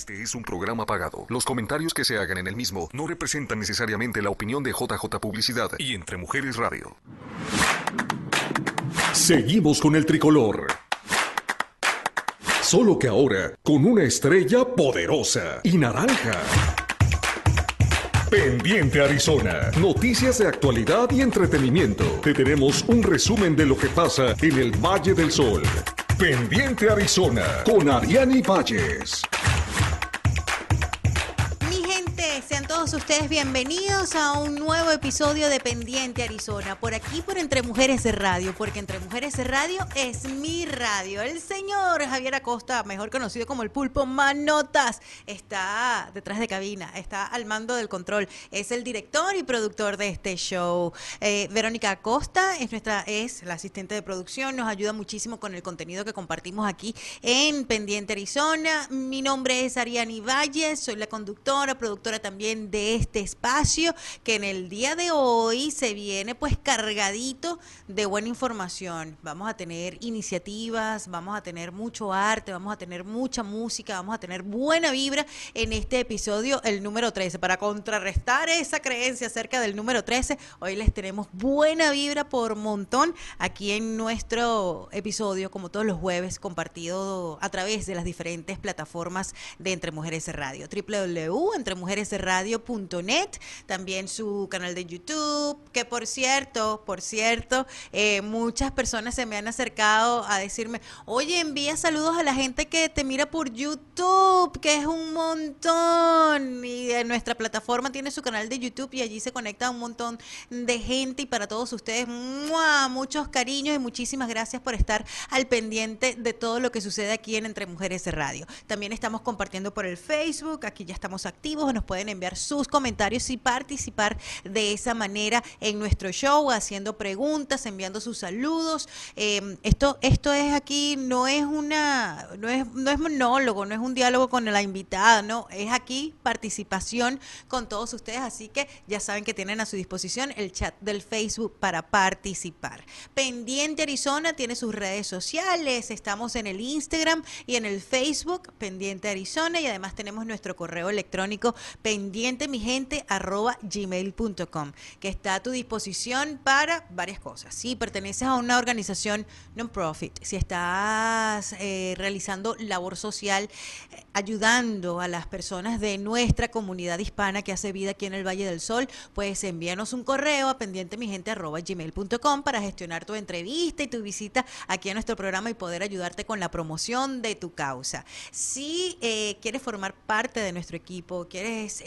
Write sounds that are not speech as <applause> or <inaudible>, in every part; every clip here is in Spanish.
Este es un programa pagado. Los comentarios que se hagan en el mismo no representan necesariamente la opinión de JJ Publicidad y Entre Mujeres Radio. Seguimos con el tricolor. Solo que ahora con una estrella poderosa y naranja. Pendiente Arizona. Noticias de actualidad y entretenimiento. Te tenemos un resumen de lo que pasa en el Valle del Sol. Pendiente Arizona con Ariani Valles. Ustedes bienvenidos a un nuevo episodio de Pendiente Arizona, por aquí por Entre Mujeres de Radio, porque Entre Mujeres de Radio es mi radio. El señor Javier Acosta, mejor conocido como el pulpo Manotas, está detrás de cabina, está al mando del control, es el director y productor de este show. Eh, Verónica Acosta es nuestra, es la asistente de producción, nos ayuda muchísimo con el contenido que compartimos aquí en Pendiente Arizona. Mi nombre es Ariani Valles, soy la conductora, productora también también este espacio que en el día de hoy se viene pues cargadito de buena información. Vamos a tener iniciativas, vamos a tener mucho arte, vamos a tener mucha música, vamos a tener buena vibra en este episodio, el número 13. Para contrarrestar esa creencia acerca del número 13, hoy les tenemos buena vibra por montón aquí en nuestro episodio, como todos los jueves, compartido a través de las diferentes plataformas de Entre Mujeres Radio. www.entremujeres radio.net, también su canal de YouTube, que por cierto, por cierto, eh, muchas personas se me han acercado a decirme, oye, envía saludos a la gente que te mira por YouTube, que es un montón. Y nuestra plataforma tiene su canal de YouTube y allí se conecta un montón de gente y para todos ustedes, muchos cariños y muchísimas gracias por estar al pendiente de todo lo que sucede aquí en Entre Mujeres Radio. También estamos compartiendo por el Facebook, aquí ya estamos activos, nos pueden enviar sus comentarios y participar de esa manera en nuestro show, haciendo preguntas, enviando sus saludos. Em, esto, esto es aquí, no es una, no es, no es monólogo, no es un diálogo con la invitada, no, es aquí participación con todos ustedes, así que ya saben que tienen a su disposición el chat del Facebook para participar. Pendiente Arizona tiene sus redes sociales, estamos en el Instagram y en el Facebook, Pendiente Arizona, y además tenemos nuestro correo electrónico pendiente mi gente arroba gmail.com que está a tu disposición para varias cosas. Si perteneces a una organización non-profit, si estás eh, realizando labor social, eh, ayudando a las personas de nuestra comunidad hispana que hace vida aquí en el Valle del Sol, pues envíanos un correo a pendiente mi gente arroba gmail.com para gestionar tu entrevista y tu visita aquí a nuestro programa y poder ayudarte con la promoción de tu causa. Si eh, quieres formar parte de nuestro equipo, quieres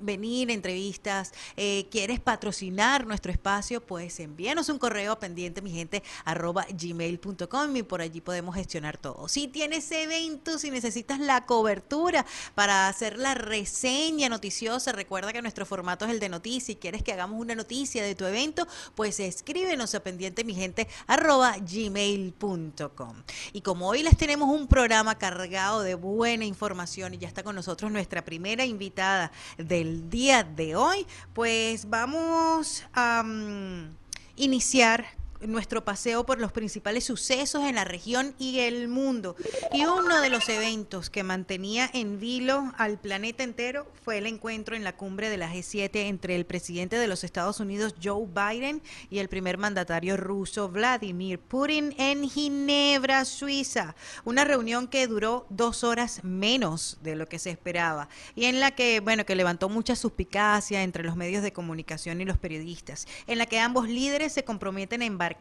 venir entrevistas, eh, quieres patrocinar nuestro espacio, pues envíanos un correo pendiente mi gente arroba gmail.com y por allí podemos gestionar todo. Si tienes eventos, si necesitas la cobertura para hacer la reseña noticiosa, recuerda que nuestro formato es el de noticia y quieres que hagamos una noticia de tu evento, pues escríbenos a pendiente mi gente arroba gmail.com. Y como hoy les tenemos un programa cargado de buena información y ya está con nosotros nuestra primera invitada, del día de hoy, pues vamos a mm, iniciar nuestro paseo por los principales sucesos en la región y el mundo. Y uno de los eventos que mantenía en vilo al planeta entero fue el encuentro en la cumbre de la G7 entre el presidente de los Estados Unidos, Joe Biden, y el primer mandatario ruso, Vladimir Putin, en Ginebra, Suiza. Una reunión que duró dos horas menos de lo que se esperaba y en la que, bueno, que levantó mucha suspicacia entre los medios de comunicación y los periodistas, en la que ambos líderes se comprometen a embarcar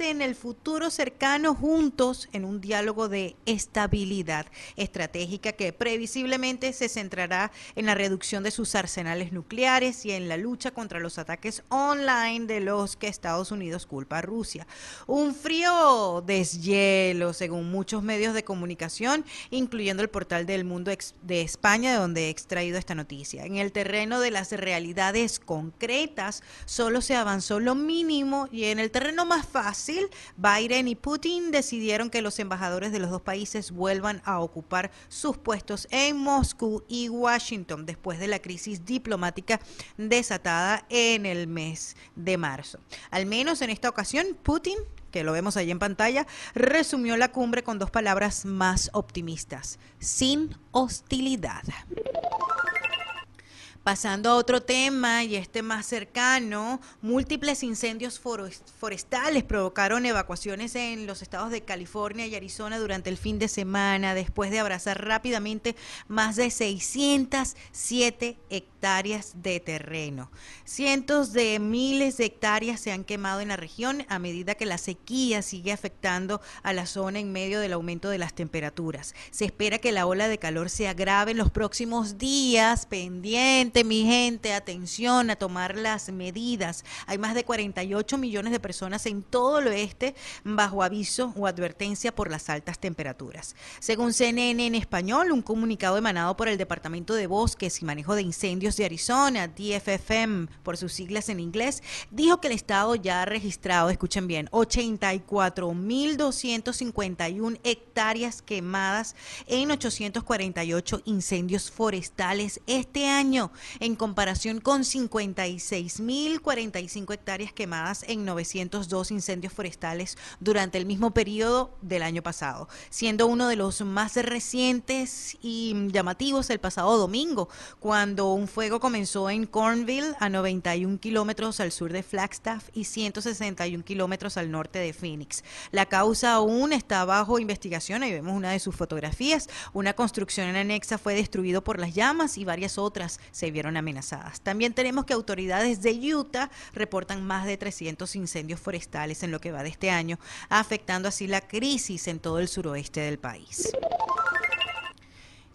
en el futuro cercano juntos en un diálogo de estabilidad estratégica que previsiblemente se centrará en la reducción de sus arsenales nucleares y en la lucha contra los ataques online de los que Estados Unidos culpa a Rusia. Un frío deshielo, según muchos medios de comunicación, incluyendo el portal del Mundo de España, de donde he extraído esta noticia. En el terreno de las realidades concretas, solo se avanzó lo mínimo y en el terreno más fácil, Biden y Putin decidieron que los embajadores de los dos países vuelvan a ocupar sus puestos en Moscú y Washington después de la crisis diplomática desatada en el mes de marzo. Al menos en esta ocasión, Putin que lo vemos ahí en pantalla, resumió la cumbre con dos palabras más optimistas, sin hostilidad. Pasando a otro tema y este más cercano, múltiples incendios forestales provocaron evacuaciones en los estados de California y Arizona durante el fin de semana después de abrazar rápidamente más de 607 hectáreas de terreno. Cientos de miles de hectáreas se han quemado en la región a medida que la sequía sigue afectando a la zona en medio del aumento de las temperaturas. Se espera que la ola de calor se agrave en los próximos días, pendiente mi gente, atención a tomar las medidas. Hay más de 48 millones de personas en todo el oeste bajo aviso o advertencia por las altas temperaturas. Según CNN en español, un comunicado emanado por el Departamento de Bosques y Manejo de Incendios de Arizona, DFFM por sus siglas en inglés, dijo que el estado ya ha registrado, escuchen bien, 84.251 hectáreas quemadas en 848 incendios forestales este año en comparación con 56.045 hectáreas quemadas en 902 incendios forestales durante el mismo periodo del año pasado, siendo uno de los más recientes y llamativos el pasado domingo, cuando un fuego comenzó en Cornville a 91 kilómetros al sur de Flagstaff y 161 kilómetros al norte de Phoenix. La causa aún está bajo investigación, ahí vemos una de sus fotografías, una construcción anexa fue destruido por las llamas y varias otras se vieron amenazadas. También tenemos que autoridades de Utah reportan más de 300 incendios forestales en lo que va de este año, afectando así la crisis en todo el suroeste del país.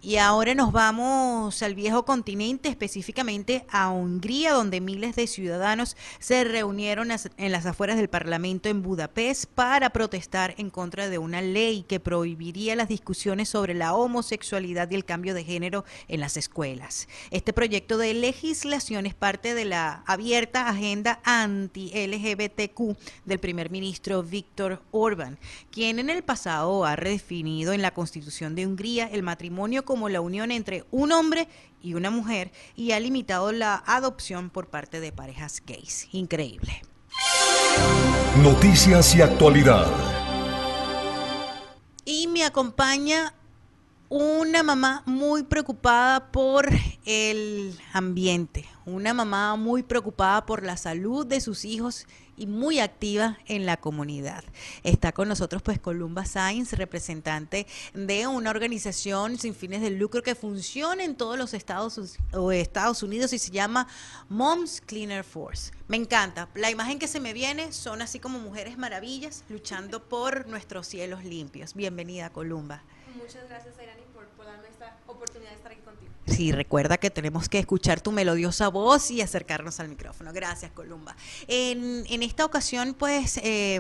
Y ahora nos vamos al viejo continente, específicamente a Hungría, donde miles de ciudadanos se reunieron en las afueras del Parlamento en Budapest para protestar en contra de una ley que prohibiría las discusiones sobre la homosexualidad y el cambio de género en las escuelas. Este proyecto de legislación es parte de la abierta agenda anti-LGBTQ del primer ministro Víctor Orbán, quien en el pasado ha redefinido en la Constitución de Hungría el matrimonio como la unión entre un hombre y una mujer y ha limitado la adopción por parte de parejas gays. Increíble. Noticias y actualidad. Y me acompaña una mamá muy preocupada por el ambiente, una mamá muy preocupada por la salud de sus hijos y muy activa en la comunidad. Está con nosotros pues Columba Sainz, representante de una organización sin fines de lucro que funciona en todos los Estados, Unidos y se llama Moms Cleaner Force. Me encanta. La imagen que se me viene son así como mujeres maravillas luchando por nuestros cielos limpios. Bienvenida, Columba. Muchas gracias, Irani, por, por darme esta oportunidad de estar aquí contigo. Sí, recuerda que tenemos que escuchar tu melodiosa voz y acercarnos al micrófono. Gracias, Columba. En, en esta ocasión, pues... Eh,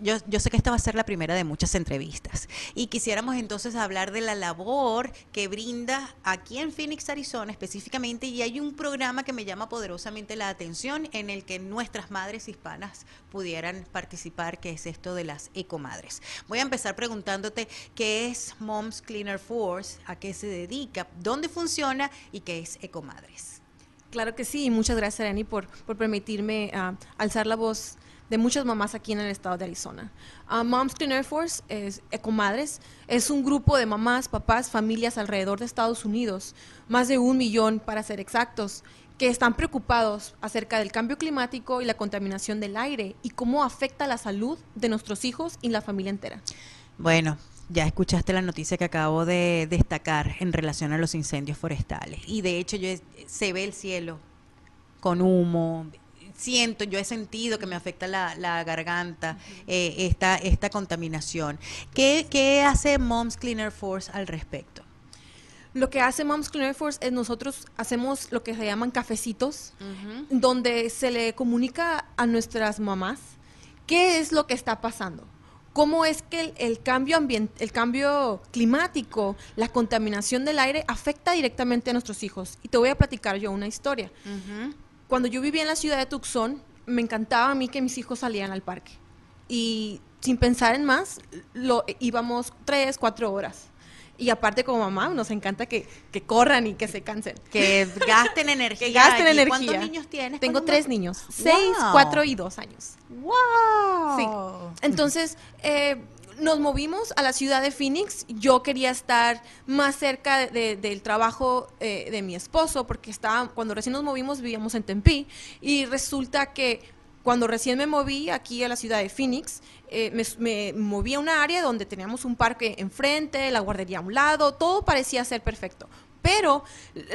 yo, sé que esta va a ser la primera de muchas entrevistas y quisiéramos entonces hablar de la labor que brinda aquí en Phoenix, Arizona específicamente y hay un programa que me llama poderosamente la atención en el que nuestras madres hispanas pudieran participar, que es esto de las ecomadres. Voy a empezar preguntándote qué es Moms Cleaner Force, a qué se dedica, dónde funciona y qué es ecomadres. Claro que sí, muchas gracias, Arani, por, por permitirme uh, alzar la voz de muchas mamás aquí en el estado de Arizona. Uh, Moms Clean Air Force, es, Ecomadres, es un grupo de mamás, papás, familias alrededor de Estados Unidos, más de un millón para ser exactos, que están preocupados acerca del cambio climático y la contaminación del aire y cómo afecta la salud de nuestros hijos y la familia entera. Bueno, ya escuchaste la noticia que acabo de destacar en relación a los incendios forestales. Y de hecho yo, se ve el cielo con humo, siento, yo he sentido que me afecta la, garganta, eh, esta, esta contaminación. ¿Qué, ¿Qué hace Moms Cleaner Force al respecto? Lo que hace Moms Cleaner Force es nosotros hacemos lo que se llaman cafecitos, donde se le comunica a nuestras mamás qué es lo que está pasando. Cómo es que el, cambio el cambio climático, la contaminación del aire afecta directamente a nuestros hijos. Y te voy a platicar yo una historia cuando yo vivía en la ciudad de Tucson, me encantaba a mí que mis hijos salieran al parque. Y sin pensar en más, lo, íbamos tres, cuatro horas. Y aparte como mamá, nos encanta que, que corran y que se cansen. Que <laughs> gasten energía. Que gasten energía. ¿Cuántos niños tienes? Tengo tres niños, seis, Wow. cuatro y dos años. ¡Wow! Sí. Entonces, eh, nos movimos a la ciudad de Phoenix. Yo quería estar más cerca de- de- del trabajo eh, de mi esposo, porque estaba, cuando recién nos movimos vivíamos en Tempe. Y resulta que cuando recién me moví aquí a la ciudad de Phoenix, eh, me, me moví a una área donde teníamos un parque enfrente, la guardería a un lado, todo parecía ser perfecto. Pero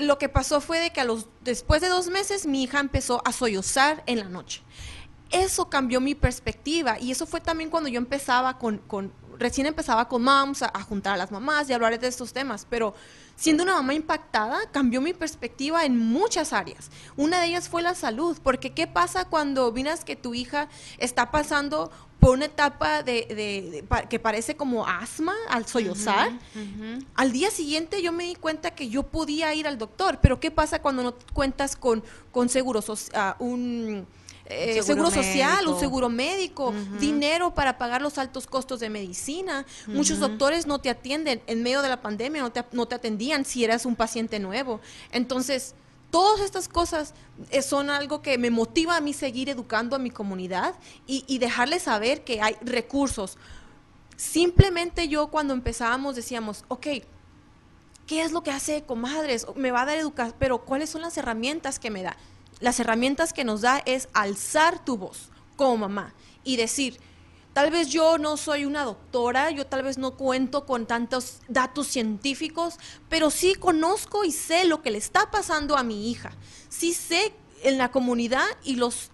lo que pasó fue de que a los, después de dos meses mi hija empezó a sollozar en la noche eso cambió mi perspectiva y eso fue también cuando yo empezaba con, con- recién empezaba con moms a, a juntar a las mamás y hablar de estos temas, pero siendo una mamá impactada cambió mi perspectiva en muchas áreas. Una de ellas fue la salud, porque ¿qué pasa cuando miras que tu hija está pasando por una etapa de, de- de- pa- que parece como asma al sollozar? Al día siguiente yo me di cuenta que yo podía ir al doctor, pero ¿qué pasa cuando no cuentas con, con seguro soci- ah, un eh, Seguro seguro, social, un seguro médico, dinero para pagar los altos costos de medicina? Muchos doctores no te atienden en medio de la pandemia, no te, no te atendían si eras un paciente nuevo. Entonces, todas estas cosas eh, son algo que me motiva a mí seguir educando a mi comunidad y, y dejarles saber que hay recursos. Simplemente yo cuando empezábamos decíamos, ok, ¿qué es lo que hace comadres? Me va a dar educación, pero ¿cuáles son las herramientas que me da? Las herramientas que nos da es alzar tu voz como mamá y decir, tal vez yo no soy una doctora, yo tal vez no cuento con tantos datos científicos, pero sí conozco y sé lo que le está pasando a mi hija. Sí sé en la comunidad y los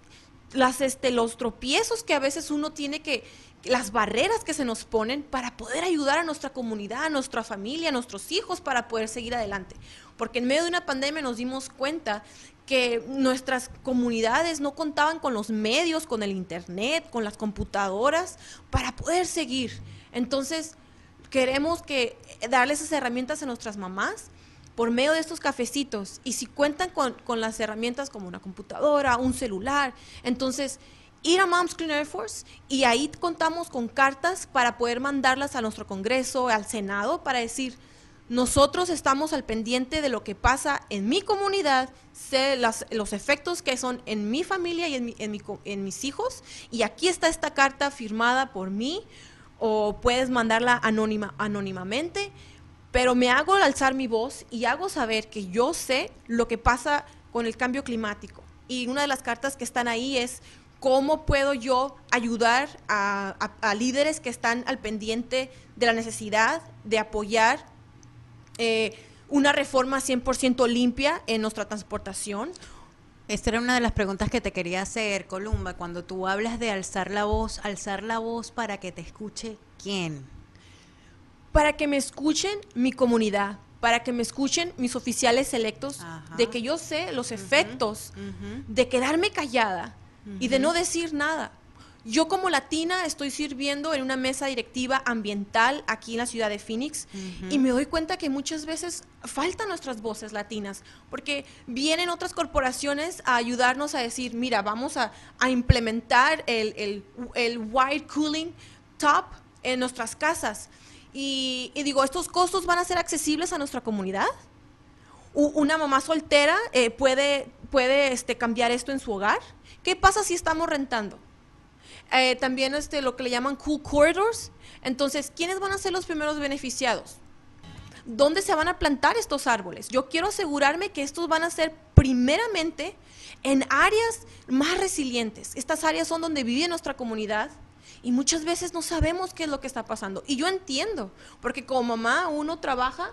las este los tropiezos que a veces uno tiene que las barreras que se nos ponen para poder ayudar a nuestra comunidad, a nuestra familia, a nuestros hijos para poder seguir adelante. Porque en medio de una pandemia nos dimos cuenta que nuestras comunidades no contaban con los medios, con el internet, con las computadoras para poder seguir. Entonces, queremos que darles esas herramientas a nuestras mamás por medio de estos cafecitos. Y si cuentan con, con las herramientas como una computadora, un celular, entonces ir a Moms Clean Air Force y ahí contamos con cartas para poder mandarlas a nuestro Congreso, al Senado, para decir, nosotros estamos al pendiente de lo que pasa en mi comunidad, sé las- los efectos que son en mi familia y en, mis hijos, y aquí está esta carta firmada por mí, o puedes mandarla anónima, anónimamente, pero me hago alzar mi voz y hago saber que yo sé lo que pasa con el cambio climático. Y una de las cartas que están ahí es cómo puedo yo ayudar a- a líderes que están al pendiente de la necesidad de apoyar eh, una reforma 100% limpia en nuestra transportación. Esta era una de las preguntas que te quería hacer, Columba. Cuando tú hablas de alzar la voz, alzar la voz para que te escuche quién. para que me escuchen mi comunidad, para que me escuchen mis oficiales electos, Ajá. de que yo sé los efectos de quedarme callada y de no decir nada. Yo como latina estoy sirviendo en una mesa directiva ambiental aquí en la ciudad de Phoenix y me doy cuenta que muchas veces faltan nuestras voces latinas porque vienen otras corporaciones a ayudarnos a decir, mira, vamos a, a implementar el, el, el wide cooling top en nuestras casas. Y, y digo, ¿estos costos van a ser accesibles a nuestra comunidad? Una mamá soltera eh, puede, puede este, cambiar esto en su hogar. ¿Qué pasa si estamos rentando? Eh, también este, lo que le llaman cool corridors. Entonces, ¿quiénes van a ser los primeros beneficiados? ¿Dónde se van a plantar estos árboles? Yo quiero asegurarme que estos van a ser primeramente en áreas más resilientes. Estas áreas son donde vive nuestra comunidad y muchas veces no sabemos qué es lo que está pasando. Y yo entiendo, porque como mamá uno trabaja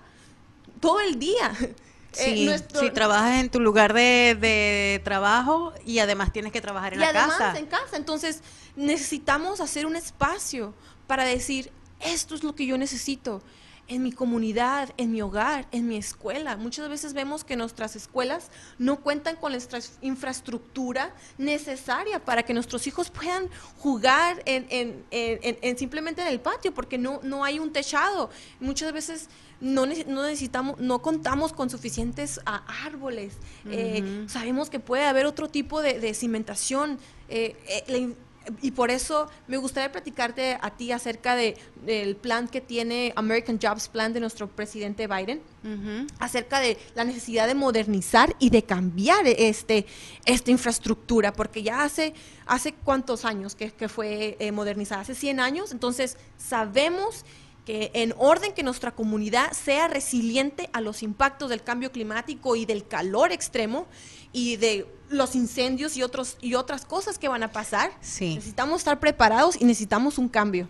todo el día. <laughs> Eh, Sí, nuestro- si trabajas en tu lugar de, de trabajo y además tienes que trabajar en y la además casa. en casa. Entonces, necesitamos hacer un espacio para decir, esto es lo que yo necesito en mi comunidad, en mi hogar, en mi escuela. Muchas veces vemos que nuestras escuelas no cuentan con la infraestructura necesaria para que nuestros hijos puedan jugar en, en- en- en- en simplemente en el patio, porque no, no hay un techado. Muchas veces no, nece- no necesitamos, no contamos con suficientes ah, árboles. Eh, sabemos que puede haber otro tipo de, de cimentación. Eh, eh, la y por eso me gustaría platicarte a ti acerca de, del plan que tiene American Jobs Plan de nuestro presidente Biden, acerca de la necesidad de modernizar y de cambiar este, esta infraestructura, porque ya hace, hace cuántos años que, que fue eh, modernizada, hace 100 años, entonces sabemos que en orden que nuestra comunidad sea resiliente a los impactos del cambio climático y del calor extremo y de los incendios y otros y otras cosas que van a pasar. Necesitamos estar preparados y necesitamos un cambio.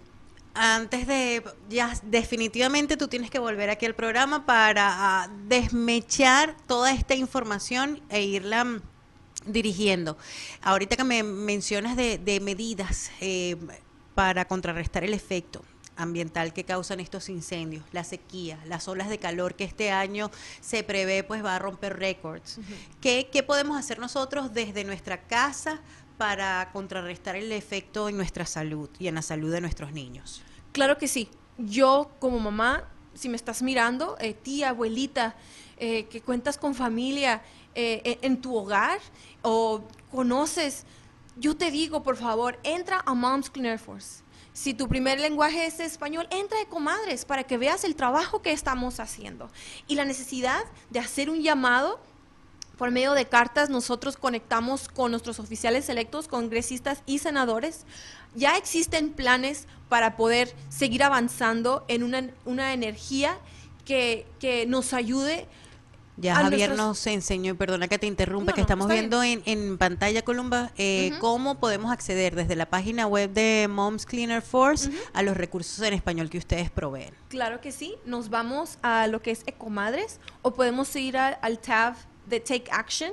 Antes de, ya definitivamente tú tienes que volver aquí al programa para ah, desmechar toda esta información e irla mm, dirigiendo. Ahorita que me mencionas de, medidas eh, para contrarrestar el efecto, ambiental que causan estos incendios, la sequía, las olas de calor que este año se prevé pues va a romper récords. ¿Qué, podemos hacer nosotros desde nuestra casa para contrarrestar el efecto en nuestra salud y en la salud de nuestros niños? Claro que sí. Yo como mamá, si me estás mirando, eh, tía, abuelita, eh, que cuentas con familia eh, en tu hogar o conoces, yo te digo, por favor, entra a Moms Clean Air Force si tu primer lenguaje es español, entra de comadres para que veas el trabajo que estamos haciendo. Y la necesidad de hacer un llamado por medio de cartas, nosotros conectamos con nuestros oficiales electos, congresistas y senadores. Ya existen planes para poder seguir avanzando en una, una energía que, que nos ayude ya Javier nos enseñó, y perdona que te interrumpa, que estamos viendo en, en, pantalla, Columba, eh, cómo podemos acceder desde la página web de Moms Cleaner Force a los recursos en español que ustedes proveen. Claro que sí, nos vamos a lo que es Ecomadres o podemos ir al tab de Take Action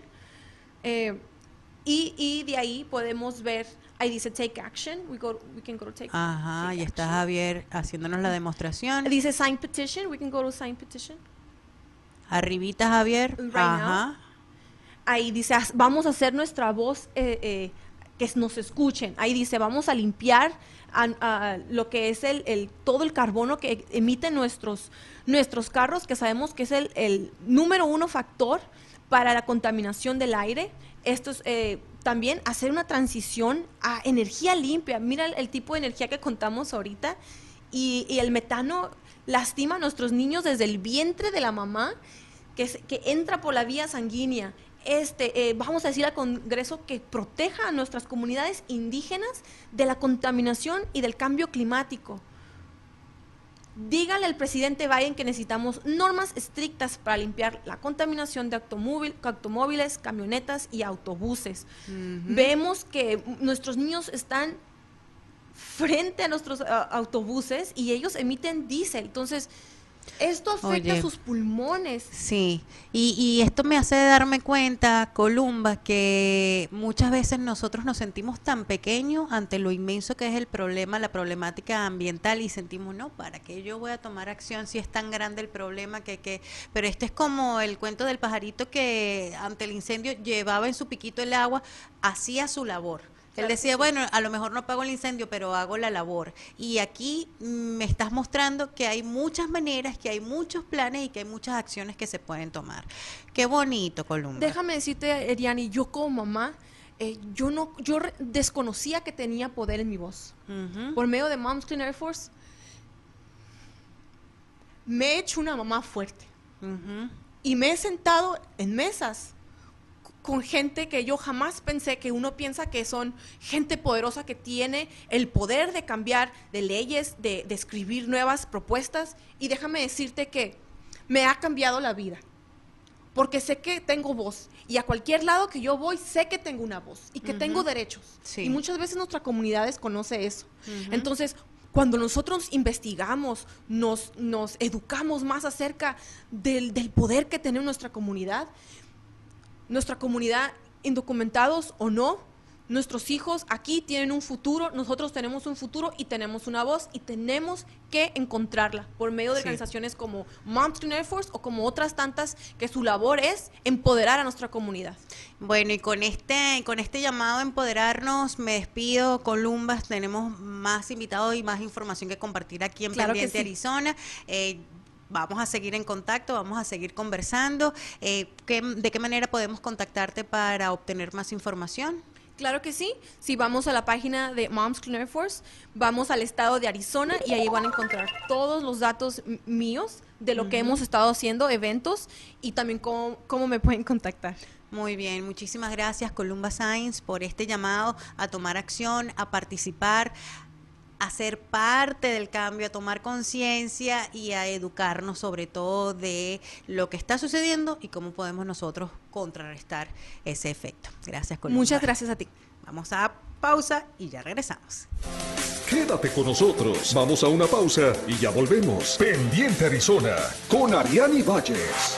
eh, y, y, de ahí podemos ver, ahí dice Take Action, we, go, we can go to Take Ajá, y está Javier haciéndonos la demostración. Dice Sign Petition, we can go to Sign Petition. Arribita, Javier. Ajá. Ahí dice, vamos a hacer nuestra voz eh, eh, que nos escuchen. Ahí dice, vamos a limpiar lo que es el, todo el carbono que emiten nuestros, nuestros carros, que sabemos que es el, número uno factor para la contaminación del aire. Esto es eh, también hacer una transición a energía limpia. Mira el, tipo de energía que contamos ahorita. Y, y, el metano lastima a nuestros niños desde el vientre de la mamá que, entra por la vía sanguínea. Este, eh, vamos a decir al Congreso que proteja a nuestras comunidades indígenas de la contaminación y del cambio climático. Dígale al presidente Biden que necesitamos normas estrictas para limpiar la contaminación de automóviles, camionetas y autobuses. Vemos que nuestros niños están frente a nuestros autobuses y ellos emiten diésel. Entonces, esto afecta sus pulmones. Sí, y, esto me hace darme cuenta, Columba, que muchas veces nosotros nos sentimos tan pequeños ante lo inmenso que es el problema, la problemática ambiental y sentimos, no, ¿para qué yo voy a tomar acción si es tan grande el problema que... que... Pero este es como el cuento del pajarito que ante el incendio llevaba en su piquito el agua, hacía su labor él decía, bueno, a lo mejor no pago el incendio, pero hago la labor. Y aquí me estás mostrando que hay muchas maneras, que hay muchos planes y que hay muchas acciones que se pueden tomar. Qué bonito, Columba. Déjame decirte, Eriani, yo como mamá, eh, yo no, yo desconocía que tenía poder en mi voz. Por medio de Moms Clean Air Force, me he hecho una mamá fuerte. Y me he sentado en mesas con gente que yo jamás pensé que uno piensa que son gente poderosa que tiene el poder de cambiar de leyes, de, escribir nuevas propuestas. Y déjame decirte que me ha cambiado la vida. Porque sé que tengo voz. Y a cualquier lado que yo voy, sé que tengo una voz y que tengo derechos. Y muchas veces nuestra comunidad desconoce eso. Entonces, cuando nosotros investigamos, nos, nos educamos más acerca del, del poder que tiene nuestra comunidad, nuestra comunidad, indocumentados o no, nuestros hijos aquí tienen un futuro, nosotros tenemos un futuro y tenemos una voz y tenemos que encontrarla por medio de organizaciones como Mountain Air Force o como otras tantas que su labor es empoderar a nuestra comunidad. Bueno, y con este, con este llamado a empoderarnos, me despido, Columbas, tenemos más invitados y más información que compartir aquí en Pendiente Arizona. Eh, vamos a seguir en contacto, vamos a seguir conversando. Eh, ¿De qué manera podemos contactarte para obtener más información? Claro que sí. Si vamos a la página de Moms Clean Air Force, vamos al estado de Arizona y ahí van a encontrar todos los datos míos de lo que hemos estado haciendo, eventos y también cómo, cómo me pueden contactar. Muy bien, muchísimas gracias Columba Science por este llamado a tomar acción, a participar, a ser parte del cambio, a tomar conciencia y a educarnos sobre todo de lo que está sucediendo y cómo podemos nosotros contrarrestar ese efecto. Gracias, Columba. Muchas gracias a ti. Vamos a pausa y ya regresamos. Quédate con nosotros. Vamos a una pausa y ya volvemos. Pendiente Arizona con Ariani Valles.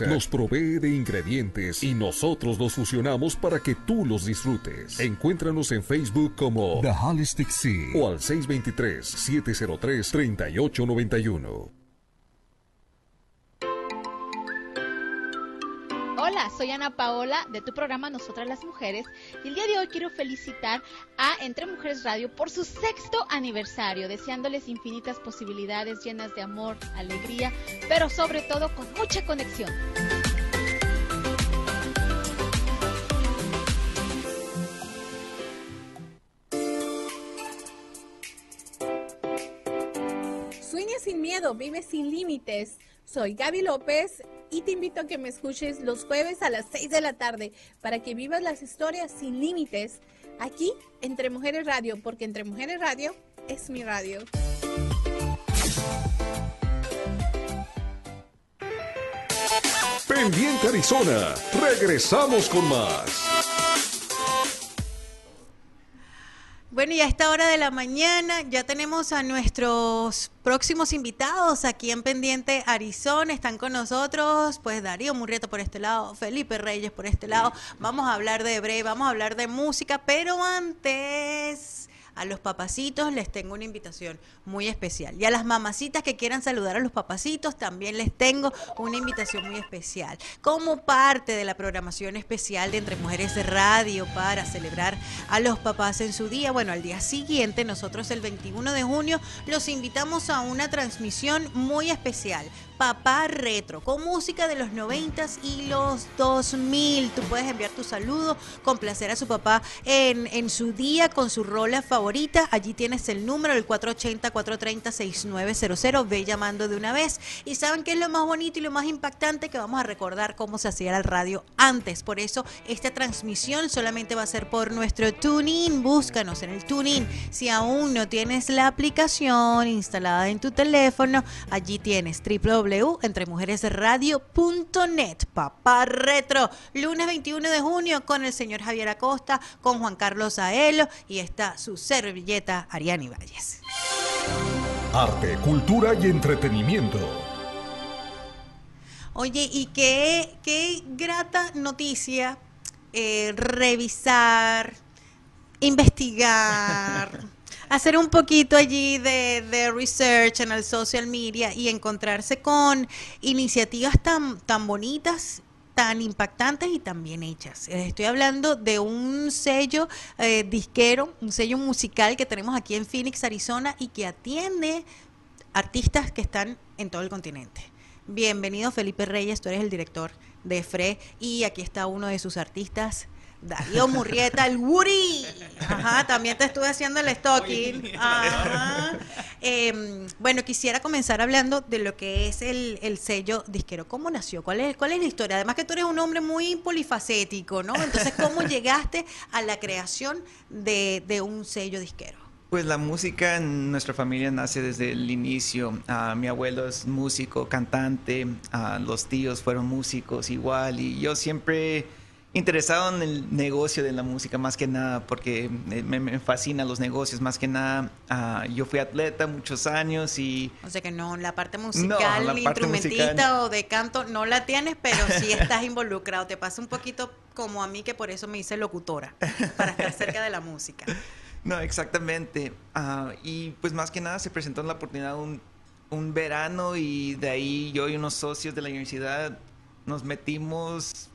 nos provee de ingredientes y nosotros los fusionamos para que tú los disfrutes. Encuéntranos en Facebook como The Holistic Sea o al 623-703-3891. Soy Ana Paola de tu programa Nosotras las Mujeres y el día de hoy quiero felicitar a Entre Mujeres Radio por su sexto aniversario, deseándoles infinitas posibilidades llenas de amor, alegría, pero sobre todo con mucha conexión. Sueña sin miedo, vive sin límites. Soy Gaby López y te invito a que me escuches los jueves a las 6 de la tarde para que vivas las historias sin límites aquí Entre Mujeres Radio, porque Entre Mujeres Radio es mi radio. Pendiente Arizona, regresamos con más. Bueno, y a esta hora de la mañana ya tenemos a nuestros próximos invitados aquí en Pendiente Arizona. Están con nosotros, pues Darío Murrieta por este lado, Felipe Reyes por este lado. Vamos a hablar de Hebreo, vamos a hablar de música, pero antes a los papacitos les tengo una invitación muy especial. Y a las mamacitas que quieran saludar a los papacitos también les tengo una invitación muy especial. Como parte de la programación especial de Entre Mujeres de Radio para celebrar a los papás en su día, bueno, al día siguiente, nosotros el 21 de junio los invitamos a una transmisión muy especial Papá Retro, con música de los 90 y los 2000. Tú puedes enviar tu saludo, complacer a su papá en, en su día con su rola favorita. Allí tienes el número, el 480-430-6900. Ve llamando de una vez. Y saben qué es lo más bonito y lo más impactante que vamos a recordar cómo se hacía el radio antes. Por eso esta transmisión solamente va a ser por nuestro TuneIn. Búscanos en el TuneIn. Si aún no tienes la aplicación instalada en tu teléfono, allí tienes www www.entremujeresradio.net. Papá Retro, lunes 21 de junio con el señor Javier Acosta, con Juan Carlos Aelo y está su servilleta Ariani Valles. Arte, cultura y entretenimiento. Oye, y qué, qué grata noticia eh, revisar, investigar. <laughs> hacer un poquito allí de, research en el social media y encontrarse con iniciativas tan, tan bonitas tan impactantes y tan bien hechas. Eh, estoy hablando de un sello eh, disquero, un sello musical que tenemos aquí en Phoenix, Arizona, y que atiende artistas que están en todo el continente. Bienvenido Felipe Reyes, tú eres el director de FRE y aquí está uno de sus artistas Darío Murrieta, el Woody. Ajá, también te estuve haciendo el stocking. Ajá. Em, bueno, quisiera comenzar hablando de lo que es el, sello disquero. ¿Cómo nació? ¿Cuál es, ¿Cuál es la historia? Además que tú eres un hombre muy polifacético, ¿no? Entonces, ¿cómo <laughs> llegaste a la creación de, un sello disquero? Pues la música en nuestra familia nace desde el inicio. Ah, mi abuelo es músico, cantante, ah, los tíos fueron músicos igual y yo siempre interesado en el negocio de la música más que nada, porque me, me fascinan los negocios más que nada. Ah, yo fui atleta muchos años y... O sea que no, la parte musical, la instrumentista o de canto no la tienes, pero sí estás involucrado. Te pasa un poquito como a mí, que por eso me hice locutora, para estar cerca de la música. <laughs> No, exactamente. Ah, y pues más que nada se presentó la oportunidad un, un verano y de ahí yo y unos socios de la universidad nos metimos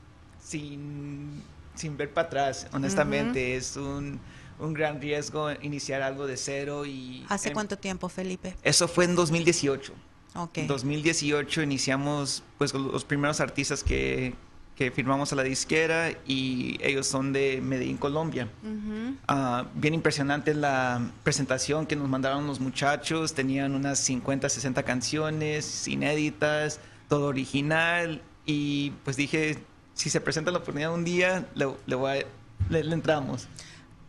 sin, sin ver para atrás, honestamente. Es un, un, gran riesgo iniciar algo de cero. y ¿Hace cuánto tiempo, Felipe? Eso fue en 2018. Okay. En 2018 iniciamos pues los primeros artistas que, que firmamos a la disquera y ellos son de Medellín, Colombia. Uh, bien impresionante la presentación que nos mandaron los muchachos. Tenían unas 50, 60 canciones inéditas, todo original. Y pues dije, si se presenta la oportunidad un día, le, voy le, entramos.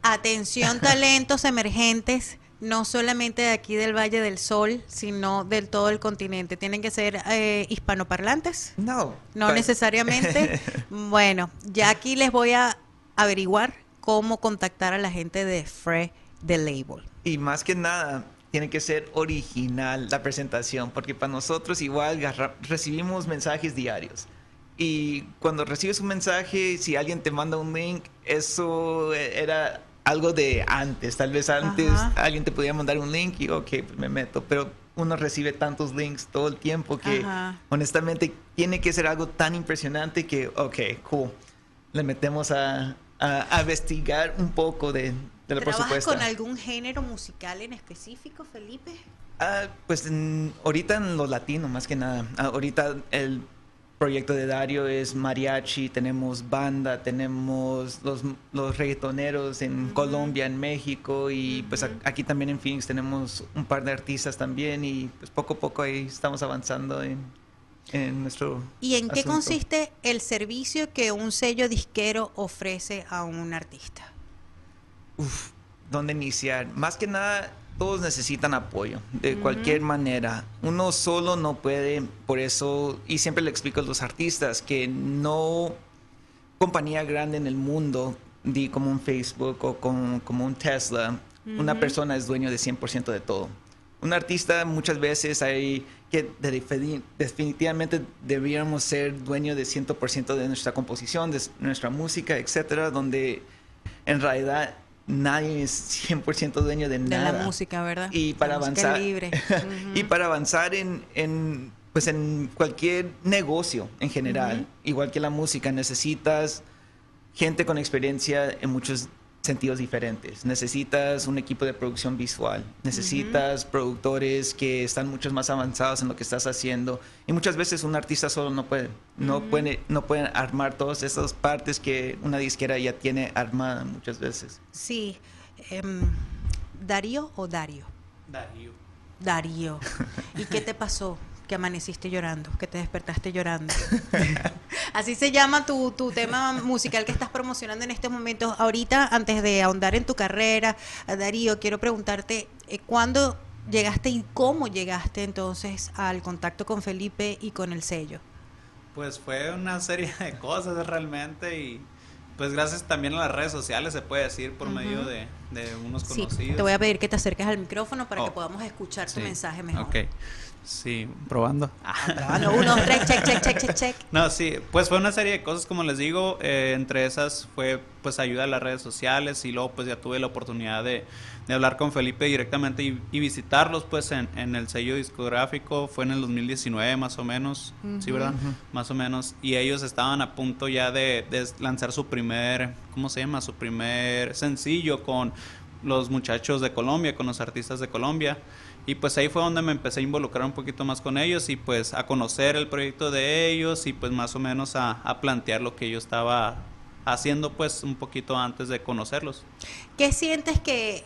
Atención, <laughs> talentos emergentes, no solamente de aquí del Valle del Sol, sino del todo el continente. ¿Tienen que ser eh, hispanoparlantes? No. No necesariamente. <laughs> bueno, ya aquí les voy a averiguar cómo contactar a la gente de Free The Label. Y más que nada, tiene que ser original la presentación, porque para nosotros igual recibimos mensajes diarios y cuando recibes un mensaje, si alguien te manda un link, eso era algo de antes. Tal vez antes alguien te podía mandar un link y, ok, pues me meto. Pero uno recibe tantos links todo el tiempo que, honestamente, tiene que ser algo tan impresionante que, ok, cool. Le metemos a, a, investigar un poco de, de la ¿Trabajas con algún género musical en específico, Felipe? Ah, pues ahorita en lo latino, más que nada. Ah, ahorita el proyecto de Dario es mariachi, tenemos banda, tenemos los, los reggaetoneros en Colombia, en México y pues aquí también en Phoenix tenemos un par de artistas también y pues poco a poco ahí estamos avanzando en, en nuestro... ¿Y en qué consiste el servicio que un sello disquero ofrece a un artista? Uf, ¿dónde iniciar? Más que nada todos necesitan apoyo, de cualquier manera. Uno solo no puede, por eso, y siempre le explico a los artistas que no compañía grande en el mundo, di como un Facebook o como, un Tesla, una persona es dueño de 100% de todo. Un artista muchas veces hay que definitivamente deberíamos ser dueño de 100% de nuestra composición, de nuestra música, etcétera, donde en realidad nadie es 100% dueño de, nada. De la música, ¿verdad? Y para avanzar libre. <laughs> y para avanzar en, en, pues en cualquier negocio en general, igual que la música, necesitas gente con experiencia en muchos sentidos diferentes. Necesitas un equipo de producción visual, necesitas productores que están mucho más avanzados en lo que estás haciendo y muchas veces un artista solo no puede, no puede, no pueden armar todas esas partes que una disquera ya tiene armada muchas veces. Sí, em, Darío o Dario. Darío. Darío. ¿Y qué te pasó? Que amaneciste llorando, que te despertaste llorando. <laughs> Así se llama tu, tu, tema musical que estás promocionando en este momento. Ahorita, antes de ahondar en tu carrera, Darío, quiero preguntarte, eh, ¿cuándo llegaste y cómo llegaste entonces al contacto con Felipe y con el sello? Pues fue una serie de cosas realmente y pues gracias también a las redes sociales se puede decir por medio de, unos conocidos. Sí, te voy a pedir que te acerques al micrófono para que oh, podamos escuchar tu mensaje mejor. Ok. Sí, probando. Ah, probando. Uno, tres, check, check, check, check, check. No, sí, pues fue una serie de cosas, como les digo, eh, entre esas fue pues ayuda a las redes sociales y luego pues ya tuve la oportunidad de, hablar con Felipe directamente y, visitarlos pues en, el sello discográfico, fue en el 2019 más o menos, ¿sí verdad? Más o menos, y ellos estaban a punto ya de, de lanzar su primer, ¿cómo se llama? Su primer sencillo con los muchachos de Colombia, con los artistas de Colombia. Y pues ahí fue donde me empecé a involucrar un poquito más con ellos y pues a conocer el proyecto de ellos y pues más o menos a, a plantear lo que yo estaba haciendo pues un poquito antes de conocerlos. ¿Qué sientes que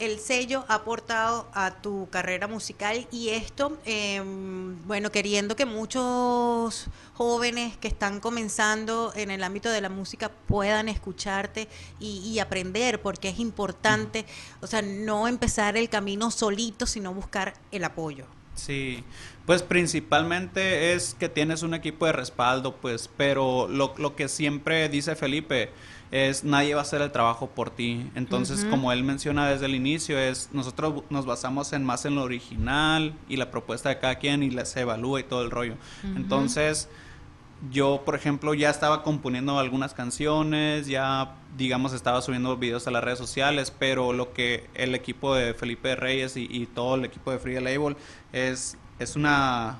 el, sello ha aportado a tu carrera musical y esto, em, bueno, queriendo que muchos jóvenes que están comenzando en el ámbito de la música puedan escucharte y, aprender, porque es importante, o sea, no empezar el camino solito, sino buscar el apoyo? Sí, pues principalmente es que tienes un equipo de respaldo, pues, pero lo, lo que siempre dice Felipe es nadie va a hacer el trabajo por ti. Entonces, como él menciona desde el inicio, es nosotros nos basamos en más en lo original y la propuesta de cada quien y se evalúa y todo el rollo. Entonces, yo, por ejemplo, ya estaba componiendo algunas canciones, ya, digamos, estaba subiendo videos a las redes sociales, pero lo que el equipo de Felipe Reyes y, todo el equipo de Free Label es, es una...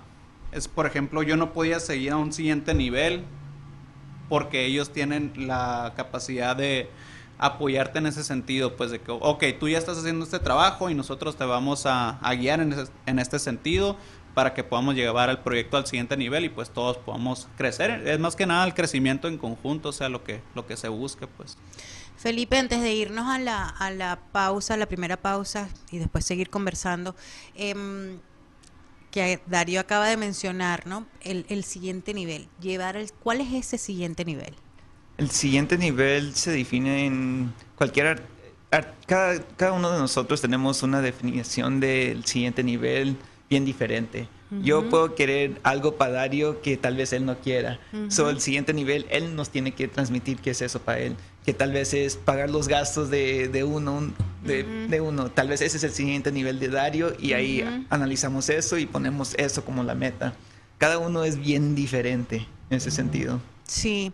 Es, por ejemplo, yo no podía seguir a un siguiente nivel porque ellos tienen la capacidad de apoyarte en ese sentido, pues de que, ok, tú ya estás haciendo este trabajo y nosotros te vamos a, guiar en, en este sentido, para que podamos llevar el proyecto al siguiente nivel y pues todos podamos crecer. Es más que nada el crecimiento en conjunto, o sea, lo que, lo que se busque, pues. Felipe, antes de irnos a la, a la pausa, la primera pausa, y después seguir conversando, em, que Darío acaba de mencionar, ¿no? El, el siguiente nivel. Llevar el, ¿Cuál es ese siguiente nivel? El siguiente nivel se define en cualquier... Cada, cada uno de nosotros tenemos una definición del siguiente nivel bien diferente. Yo puedo querer algo para Dario que tal vez él no quiera. Uh el siguiente nivel, él nos tiene que transmitir qué es eso para él. Que tal vez es pagar los gastos de, de uno, de, de, uno. Tal vez ese es el siguiente nivel de Dario y ahí analizamos eso y ponemos eso como la meta. Cada uno es bien diferente en ese sentido. Sí.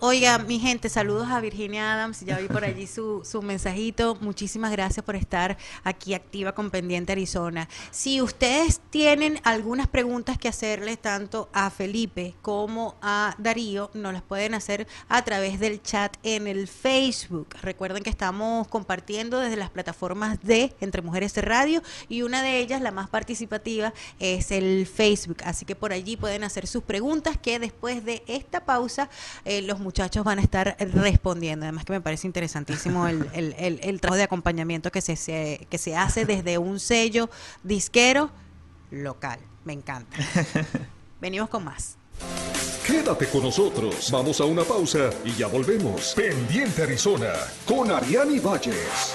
oiga, mi gente, saludos a Virginia Adams. Ya vi por allí su, su mensajito. Muchísimas gracias por estar aquí activa con Pendiente Arizona. Si ustedes tienen algunas preguntas que hacerle tanto a Felipe como a Darío, nos las pueden hacer a través del chat en el Facebook. Recuerden que estamos compartiendo desde las plataformas de Entre Mujeres de Radio y una de ellas, la más participativa, es el Facebook. Así que por allí pueden hacer sus preguntas que después de esta pausa eh, los muchachos van a estar respondiendo. Además que me parece interesantísimo el, el, trabajo de acompañamiento que se, que se hace desde un sello disquero local. Me encanta. <laughs> Venimos con más. Quédate con nosotros. Vamos a una pausa y ya volvemos. Pendiente Arizona con Ariani Valles.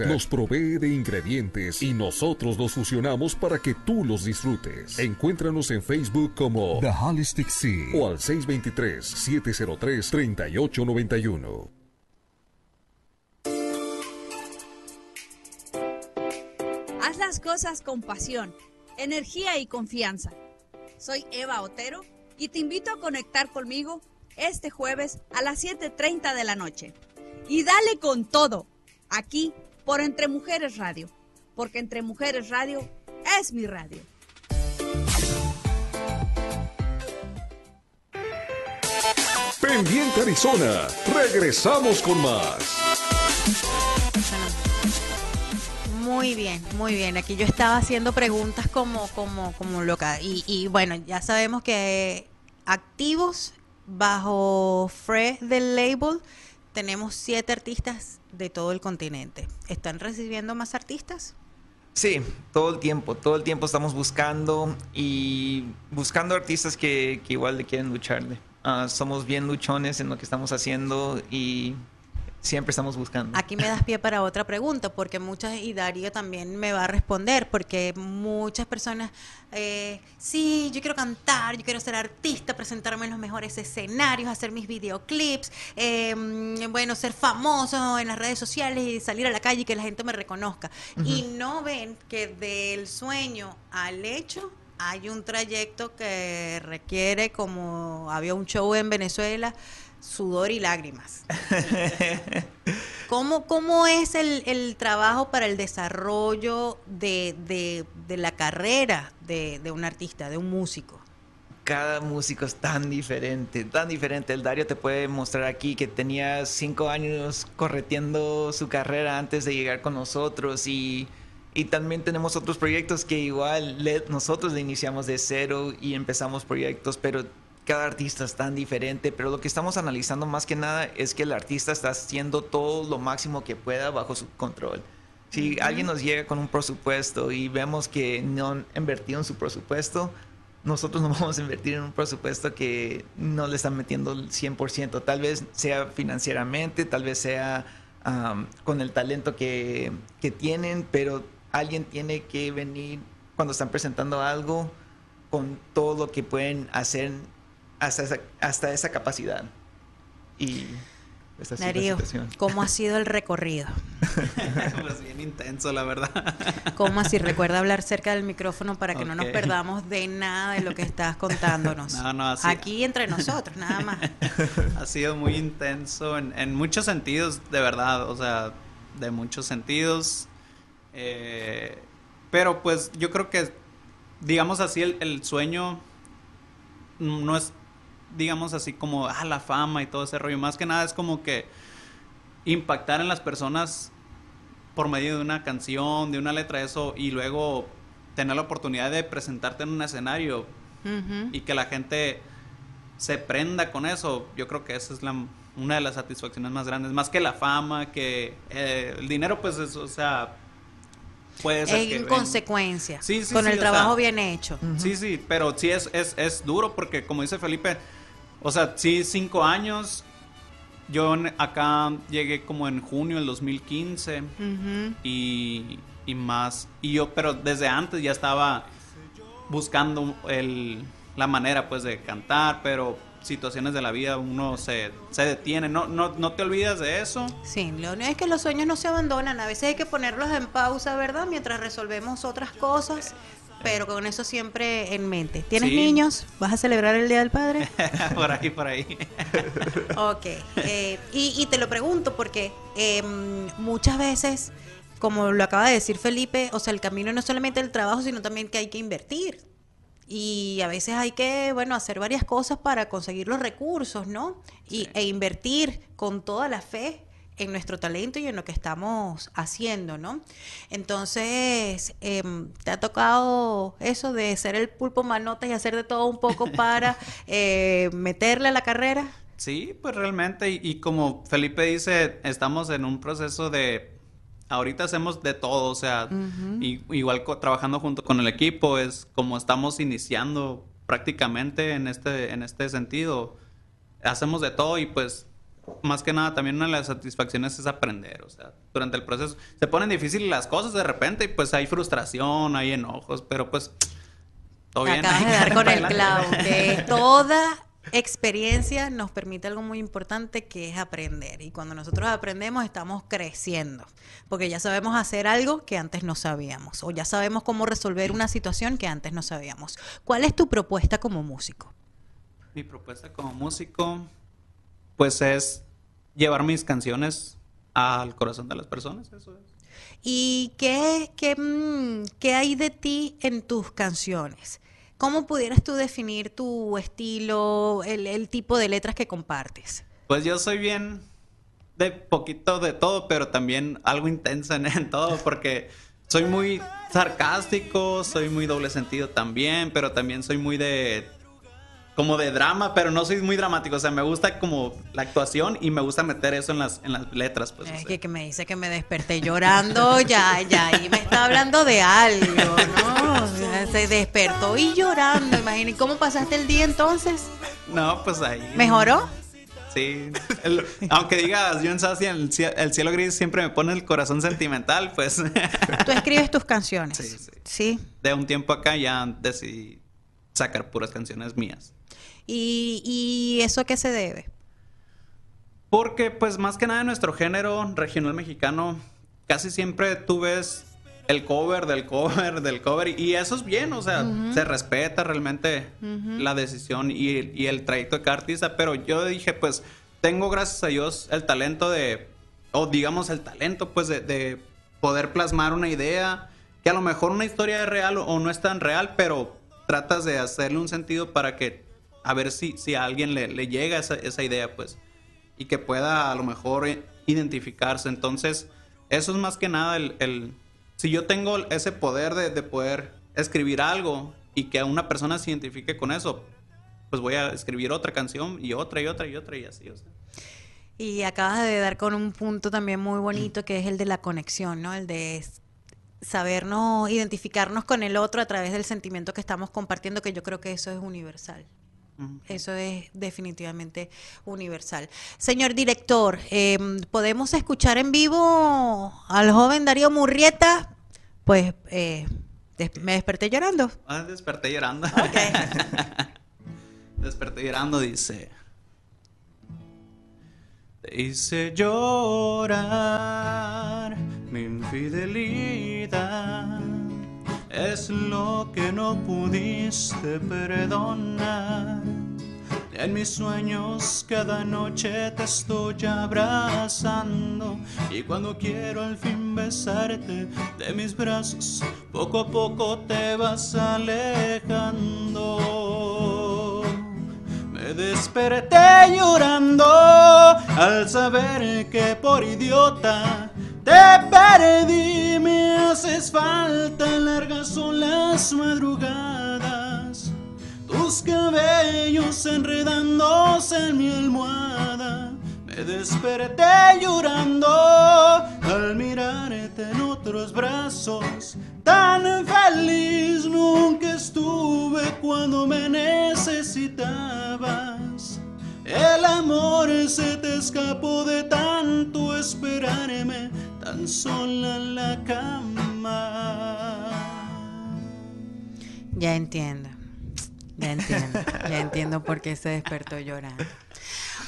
nos provee de ingredientes y nosotros los fusionamos para que tú los disfrutes. Encuéntranos en Facebook como The Holistic Sea o al 623-703-3891. Haz las cosas con pasión, energía y confianza. Soy Eva Otero y te invito a conectar conmigo este jueves a las 7.30 de la noche. Y dale con todo, aquí por Entre Mujeres Radio, porque Entre Mujeres Radio es mi radio. Pendiente Arizona, regresamos con más. Muy bien, muy bien. Aquí yo estaba haciendo preguntas como, como, como loca. Y, y bueno, ya sabemos que activos bajo Fred del label tenemos siete artistas de todo el continente. ¿Están recibiendo más artistas? Sí, todo el tiempo, todo el tiempo estamos buscando y buscando artistas que, igual le quieren lucharle. Ah, somos bien luchones en lo que estamos haciendo y siempre estamos buscando. Aquí me das pie para otra pregunta, porque muchas, y Darío también me va a responder, porque muchas personas, eh, sí, yo quiero cantar, yo quiero ser artista, presentarme en los mejores escenarios, hacer mis videoclips, em, bueno, ser famoso en las redes sociales y salir a la calle y que la gente me reconozca. Y no ven que del sueño al hecho hay un trayecto que requiere, como había un show en Venezuela, sudor y lágrimas. <laughs> ¿Cómo, cómo es el, trabajo para el desarrollo de, la carrera de, un artista, de un músico? Cada músico es tan diferente, tan diferente. El Dario te puede mostrar aquí que tenía cinco años correteando su carrera antes de llegar con nosotros y Y también tenemos otros proyectos que igual nosotros le iniciamos de cero y empezamos proyectos, pero cada artista es tan diferente, pero lo que estamos analizando más que nada es que el artista está haciendo todo lo máximo que pueda bajo su control. Si alguien nos llega con un presupuesto y vemos que no han invertido en su presupuesto, nosotros no <laughs> vamos a invertir en un presupuesto que no le están metiendo el 100%. Tal vez sea financieramente, tal vez sea con el talento que, que, tienen, pero alguien tiene que venir cuando están presentando algo con todo lo que pueden hacer hasta esa, hasta esa capacidad. Y pues Darío, ¿cómo ha sido el recorrido? <laughs> pues bien intenso, la verdad. ¿Cómo así? Recuerda hablar cerca del micrófono para que no nos perdamos de nada de lo que estás contándonos. <laughs> No, no, Aquí entre nosotros, nada más. <laughs> ha sido muy intenso en, en, muchos sentidos, de verdad, o sea, de muchos sentidos. Eh, pero pues yo creo que, digamos así, el, el sueño no es digamos así como, ah, la fama y todo ese rollo. Más que nada es como que impactar en las personas por medio de una canción, de una letra, eso, y luego tener la oportunidad de presentarte en un escenario y que la gente se prenda con eso. Yo creo que esa es la, una de las satisfacciones más grandes, más que la fama, que eh, el dinero, pues, es, o sea, puede ser en consecuencia, con el trabajo bien hecho. Sí, sí, pero sí es, es, es duro porque, como dice Felipe, o sea, sí, cinco años. Yo acá llegué como en junio del 2015 y, y más. Y yo, pero desde antes ya estaba buscando el, la manera pues de cantar, pero situaciones de la vida uno se, se detiene. No, no, no te olvidas de eso. Sí, lo único es que los sueños no se abandonan. A veces hay que ponerlos en pausa, ¿verdad? Mientras resolvemos otras cosas pero con eso siempre en mente. ¿Tienes niños? ¿Vas a celebrar el Día del Padre? <laughs> por ahí, por ahí. <laughs> ok. Eh, y, te lo pregunto porque em, muchas veces, como lo acaba de decir Felipe, o sea, el camino no es solamente el trabajo, sino también que hay que invertir. Y a veces hay que, bueno, hacer varias cosas para conseguir los recursos, ¿no? Y, E invertir con toda la fe en nuestro talento y en lo que estamos haciendo, ¿no? Entonces, em, ¿te ha tocado eso de ser el pulpo manota y hacer de todo un poco para <laughs> eh, meterle a la carrera? Sí, pues realmente, y, como Felipe dice, estamos en un proceso de ahorita hacemos de todo, o sea, igual trabajando junto con el equipo, es como estamos iniciando prácticamente en este, en este sentido. Hacemos de todo y pues más que nada, también una de las satisfacciones es aprender. O sea, durante el proceso se ponen difíciles las cosas de repente y pues hay frustración, hay enojos, pero pues todo bien. Acabas de <laughs> dar con el clavo, que <laughs> toda experiencia nos permite algo muy importante que es aprender. Y cuando nosotros aprendemos estamos creciendo, porque ya sabemos hacer algo que antes no sabíamos, o ya sabemos cómo resolver una situación que antes no sabíamos. ¿Cuál es tu propuesta como músico? Mi propuesta como músico pues es llevar mis canciones al corazón de las personas, eso es. ¿Y qué, qué, mm, qué hay de ti en tus canciones? ¿Cómo pudieras tú definir tu estilo, el, el, tipo de letras que compartes? Pues yo soy bien de poquito de todo, pero también algo intenso en, en todo, porque soy muy sarcástico, soy muy doble sentido también, pero también soy muy de como de drama, pero no soy muy dramático. O sea, me gusta como la actuación y me gusta meter eso en las, en las letras. Pues, es que, me dice que me desperté llorando, ya, ya, y me está hablando de algo, ¿no? se despertó y llorando, imagínate. ¿Cómo pasaste el día entonces? No, pues ahí. ¿Mejoró? Sí. aunque digas, yo en Sassy, el, el, cielo gris siempre me pone el corazón sentimental, pues. Tú escribes tus canciones. Sí, sí. Sí. De un tiempo acá ya decidí sacar puras canciones mías. ¿Y, eso a qué se debe? Porque, pues, más que nada en nuestro género regional mexicano, casi siempre tú ves el cover del cover del cover y eso es bien, o sea, se respeta realmente la decisión y, el trayecto de cada artista, pero yo dije, pues, tengo gracias a Dios el talento de, o digamos el talento, pues, de, de poder plasmar una idea, que a lo mejor una historia es real o no es tan real, pero tratas de hacerle un sentido para que a ver si, si a alguien le, le llega esa, esa, idea, pues, y que pueda a lo mejor identificarse. Entonces, eso es más que nada el, si yo tengo ese poder de, de poder escribir algo y que una persona se identifique con eso, pues voy a escribir otra canción y otra y otra y otra y así. Y acabas de dar con un punto también muy bonito que es el de la conexión, ¿no? El de sabernos, identificarnos con el otro a través del sentimiento que estamos compartiendo, que yo creo que eso es universal. Eso es definitivamente universal. Señor director, eh, ¿podemos escuchar en vivo al joven Darío Murrieta? Pues eh, des- me desperté llorando. Ah, desperté llorando. Ok. <laughs> desperté llorando, dice. Te hice llorar mi infidelidad. Es lo que no pudiste perdonar. En mis sueños cada noche te estoy abrazando y cuando quiero al fin besarte de mis brazos, poco a poco te vas alejando. Me desperté llorando al saber que por idiota te perdí. Me haces falta, largas son las madrugadas. Tus cabellos enredándose en mi almohada. Me desperté llorando al mirarte en otros brazos. Tan feliz nunca estuve cuando me necesitabas. El amor se te escapó de tanto esperarme tan sola en la cama. Ya entiendo. Ya entiendo. Ya entiendo por qué se despertó llorando.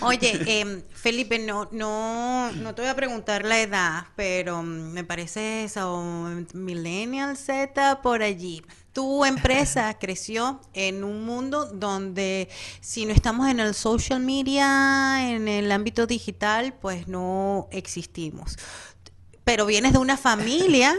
Oye, em, Felipe, no, no, no te voy a preguntar la edad, pero mm, me parece eso, Millennial Z por allí. Tu empresa <laughs> creció en un mundo donde si no estamos en el social media, en el ámbito digital, pues no existimos. Pero vienes de una familia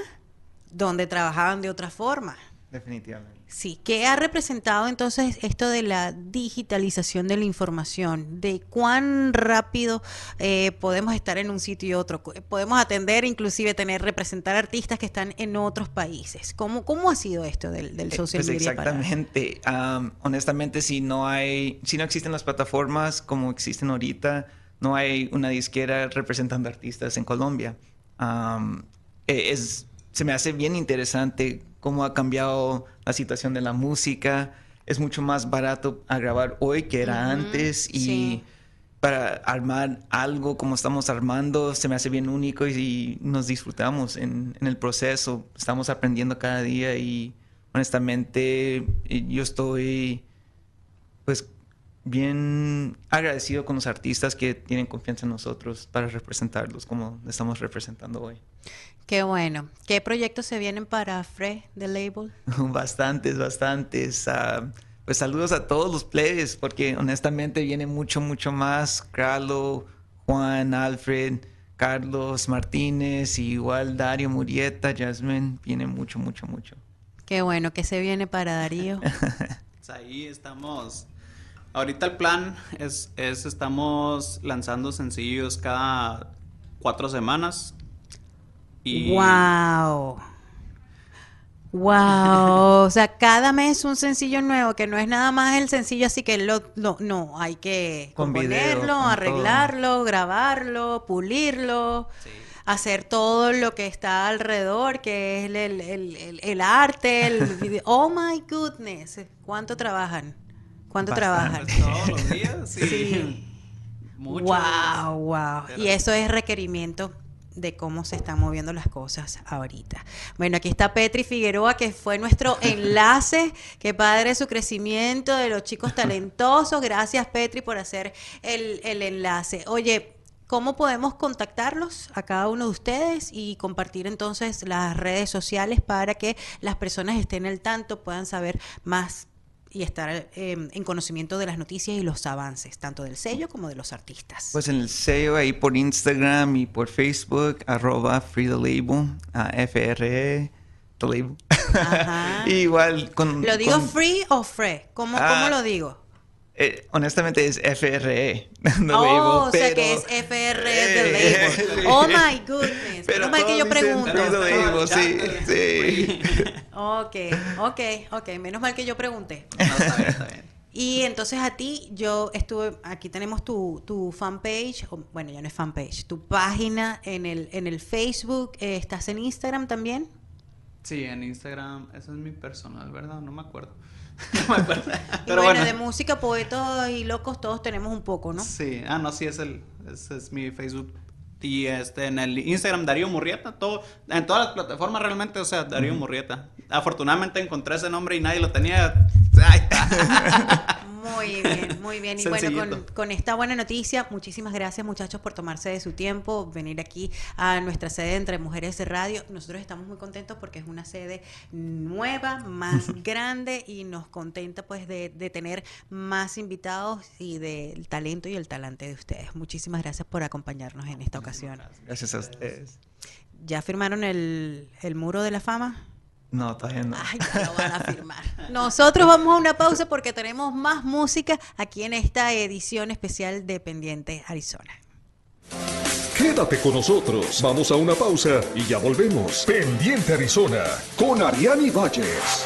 donde trabajaban de otra forma. Definitivamente. Sí, ¿qué ha representado entonces esto de la digitalización de la información? ¿De cuán rápido eh, podemos estar en un sitio y otro? Podemos atender, inclusive tener, representar artistas que están en otros países. ¿Cómo, cómo ha sido esto del, del Eh, social pues media? para- exactamente. Am, honestamente, si no hay, si no existen las plataformas como existen ahorita, no hay una disquera representando artistas en Colombia. Es, se me hace bien interesante cómo ha cambiado la situación de la música. Es mucho más barato a grabar hoy que era antes y sí. para armar algo como estamos armando se me hace bien único y, y nos disfrutamos en, en el proceso. Estamos aprendiendo cada día y honestamente yo estoy pues bien agradecido con los artistas que tienen confianza en nosotros para representarlos como estamos representando hoy. Qué bueno. ¿Qué proyectos se vienen para Fre, The Label? <laughs> bastantes, bastantes. Ah, pues saludos a todos los players, porque honestamente viene mucho, mucho más. Carlo, Juan, Alfred, Carlos Martínez, y igual Dario Murieta, Jasmine, viene mucho, mucho, mucho. Qué bueno. ¿Qué se viene para Darío? <laughs> Pues ahí estamos. Ahorita el plan es, es estamos lanzando sencillos cada cuatro semanas. Y ¡Wow! ¡Wow! <laughs> O sea, cada mes un sencillo nuevo, que no es nada más el sencillo, así que lo, no, no, hay que Con video, componerlo, todo. arreglarlo, grabarlo, pulirlo, Sí. hacer todo lo que está alrededor, que es el, el- el- el- el arte, el <laughs> video. ¡Oh, my goodness! ¿Cuánto trabajan? ¿Cuánto trabajan? Pues <laughs> todos los días, sí. Sí. Mucho. Wow, wow. Pero- Y eso es requerimiento de cómo se están moviendo las cosas ahorita. Bueno, aquí está Petri Figueroa, que fue nuestro <laughs> enlace. Qué padre su crecimiento de los chicos talentosos. Gracias, Petri, por hacer el, el enlace. Oye, ¿cómo podemos contactarlos a cada uno de ustedes y compartir entonces las redes sociales para que las personas estén al tanto, puedan saber más y estar eh, en conocimiento de las noticias y los avances, tanto del sello como de los artistas. Pues en el sello ahí por Instagram y por Facebook, arroba Free the Label, ah, F-R-E, The Label. Ajá. <laughs> igual con... ¿Lo digo con- free o free? ¿Cómo, Ah. ¿Cómo lo digo? Eh, honestamente es FRE. <laughs> No oh, o sea que es FRE eh, label. <laughs> Oh my goodness. Pero menos mal que yo pregunto. sí, sí. Ok, ok, ok. Menos mal que yo pregunté. No, está bien, está bien. Y entonces a ti, yo estuve, aquí tenemos tu, tu fanpage, bueno, ya no es fanpage, tu página en el, en el Facebook, eh, ¿estás en Instagram también? Sí, en Instagram, ese es mi personal, ¿verdad? No me acuerdo. <laughs> Pero bueno, de música, poetas y locos todos tenemos un poco, ¿no? Sí, ah, no, sí, es, el, ese es mi Facebook. Y este, en el Instagram, Darío Murrieta, todo, en todas las plataformas realmente, o sea, Darío Murrieta. Afortunadamente encontré ese nombre y nadie lo tenía. Ahí está. <laughs> Muy bien, muy bien. Y bueno, con, esta buena noticia, muchísimas gracias muchachos por tomarse de su tiempo, venir aquí a nuestra sede Entre Mujeres de Radio. Nosotros estamos muy contentos porque es una sede nueva, más <laughs> grande y nos contenta pues de, tener más invitados y del talento y el talante de ustedes. Muchísimas gracias por acompañarnos en esta ocasión. Gracias a ustedes. ¿Ya firmaron el, el muro de la fama? No, todavía no. Ay, lo van a firmar. <laughs> Nosotros vamos a una pausa porque tenemos más música aquí en esta edición especial de Pendiente Arizona. Quédate con nosotros. Vamos a una pausa y ya volvemos. Pendiente Arizona con Ariani Valles.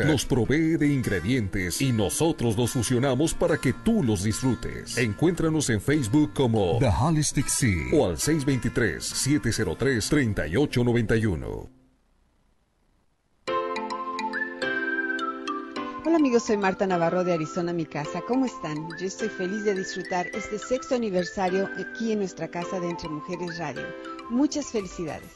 nos provee de ingredientes y nosotros los fusionamos para que tú los disfrutes. Encuéntranos en Facebook como The Holistic Sea o al 623-703-3891. Hola amigos, soy Marta Navarro de Arizona, mi casa. ¿Cómo están? Yo estoy feliz de disfrutar este sexto aniversario aquí en nuestra casa de Entre Mujeres Radio. Muchas felicidades.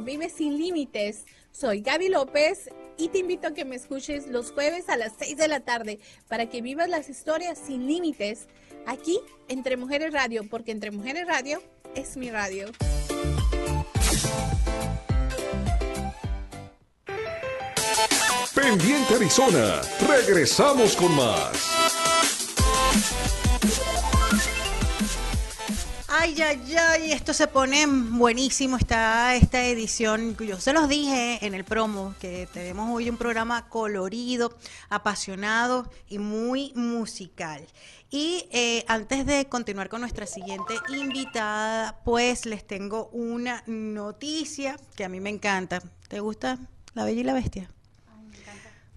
Vive sin límites. Soy Gaby López y te invito a que me escuches los jueves a las 6 de la tarde para que vivas las historias sin límites aquí Entre Mujeres Radio, porque Entre Mujeres Radio es mi radio. Pendiente Arizona, regresamos con más. Ay, ay, ay, esto se pone buenísimo, está esta edición. Yo se los dije en el promo que tenemos hoy un programa colorido, apasionado y muy musical. Y eh, antes de continuar con nuestra siguiente invitada, pues les tengo una noticia que a mí me encanta. ¿Te gusta La Bella y la Bestia?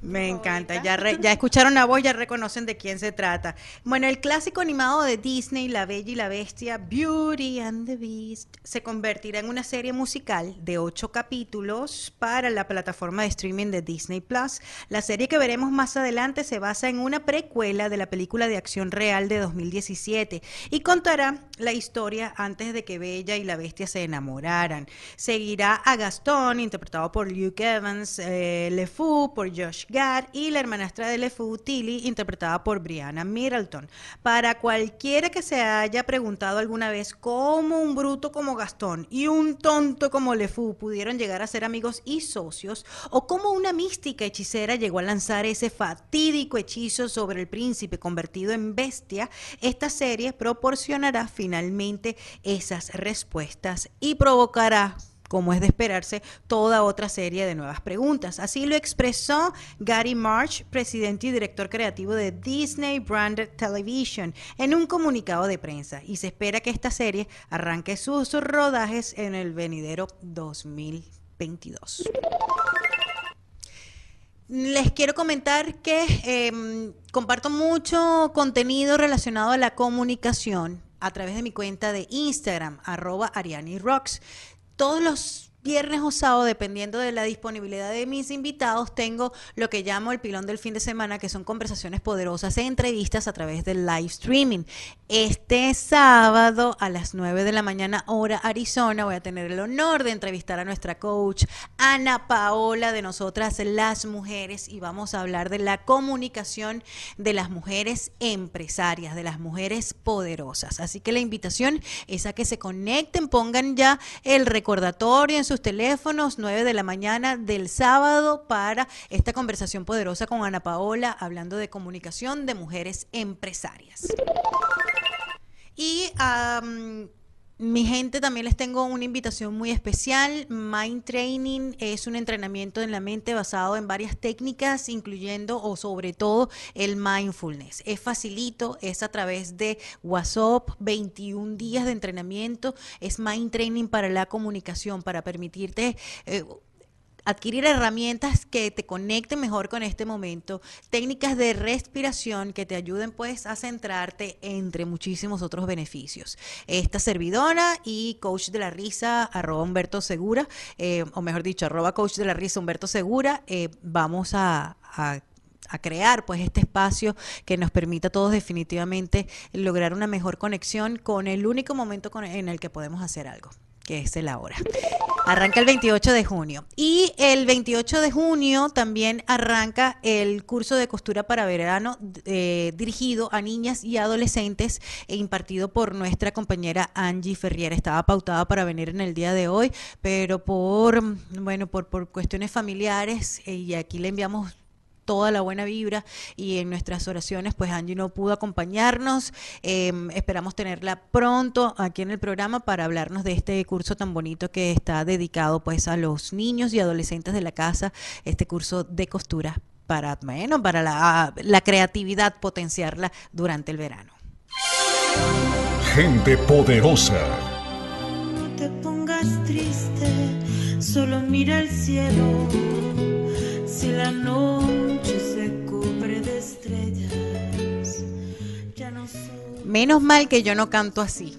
Me encanta, ya, ya escucharon la voz, ya reconocen de quién se trata. Bueno, el clásico animado de Disney, La Bella y la Bestia, Beauty and the Beast, se convertirá en una serie musical de ocho capítulos para la plataforma de streaming de Disney Plus. La serie que veremos más adelante se basa en una precuela de la película de acción real de 2017 y contará la historia antes de que Bella y la Bestia se enamoraran. Seguirá a Gastón, interpretado por Luke Evans, eh, Le Fou por Josh y la hermanastra de LeFou, Tilly, interpretada por Brianna Middleton. Para cualquiera que se haya preguntado alguna vez cómo un bruto como Gastón y un tonto como LeFou pudieron llegar a ser amigos y socios, o cómo una mística hechicera llegó a lanzar ese fatídico hechizo sobre el príncipe convertido en bestia, esta serie proporcionará finalmente esas respuestas y provocará como es de esperarse, toda otra serie de nuevas preguntas. Así lo expresó Gary March, presidente y director creativo de Disney Branded Television, en un comunicado de prensa. Y se espera que esta serie arranque sus rodajes en el venidero 2022. Les quiero comentar que em, comparto mucho contenido relacionado a la comunicación a través de mi cuenta de Instagram, arroba Ariani Rocks todos los viernes o sábado, dependiendo de la disponibilidad de mis invitados, tengo lo que llamo el pilón del fin de semana, que son conversaciones poderosas e entrevistas a través del live streaming. Este sábado a las 9 de la mañana, hora Arizona, voy a tener el honor de entrevistar a nuestra coach Ana Paola de nosotras las mujeres y vamos a hablar de la comunicación de las mujeres empresarias, de las mujeres poderosas. Así que la invitación es a que se conecten, pongan ya el recordatorio en su teléfonos, 9 de la mañana del sábado, para esta conversación poderosa con Ana Paola, hablando de comunicación de mujeres empresarias. Y mi gente, también les tengo una invitación muy especial. Mind Training es un entrenamiento en la mente basado en varias técnicas, incluyendo o sobre todo el mindfulness. Es facilito, es a través de WhatsApp, 21 días de entrenamiento. Es Mind Training para la comunicación, para permitirte... Eh, adquirir herramientas que te conecten mejor con este momento, técnicas de respiración que te ayuden pues a centrarte entre muchísimos otros beneficios. Esta servidora y coach de la risa, arroba Humberto Segura, eh, o mejor dicho, arroba coach de la risa Humberto Segura, eh, vamos a, crear pues este espacio que nos permita a todos definitivamente lograr una mejor conexión con el único momento en el que podemos hacer algo que es el ahora. Arranca el 28 de junio. Y el 28 de junio también arranca el curso de costura para verano eh, dirigido a niñas y adolescentes e impartido por nuestra compañera Angie Ferrier. Estaba pautada para venir en el día de hoy, pero por, bueno, por, por cuestiones familiares, eh, y aquí le enviamos toda la buena vibra y en nuestras oraciones, pues Angie no pudo acompañarnos. Em, esperamos tenerla pronto aquí en el programa para hablarnos de este curso tan bonito que está dedicado pues a los niños y adolescentes de la casa, este curso de costura para, bueno, para la, la creatividad, potenciarla durante el verano. Gente poderosa. No te pongas triste, solo mira el cielo. Menos mal que yo no canto así,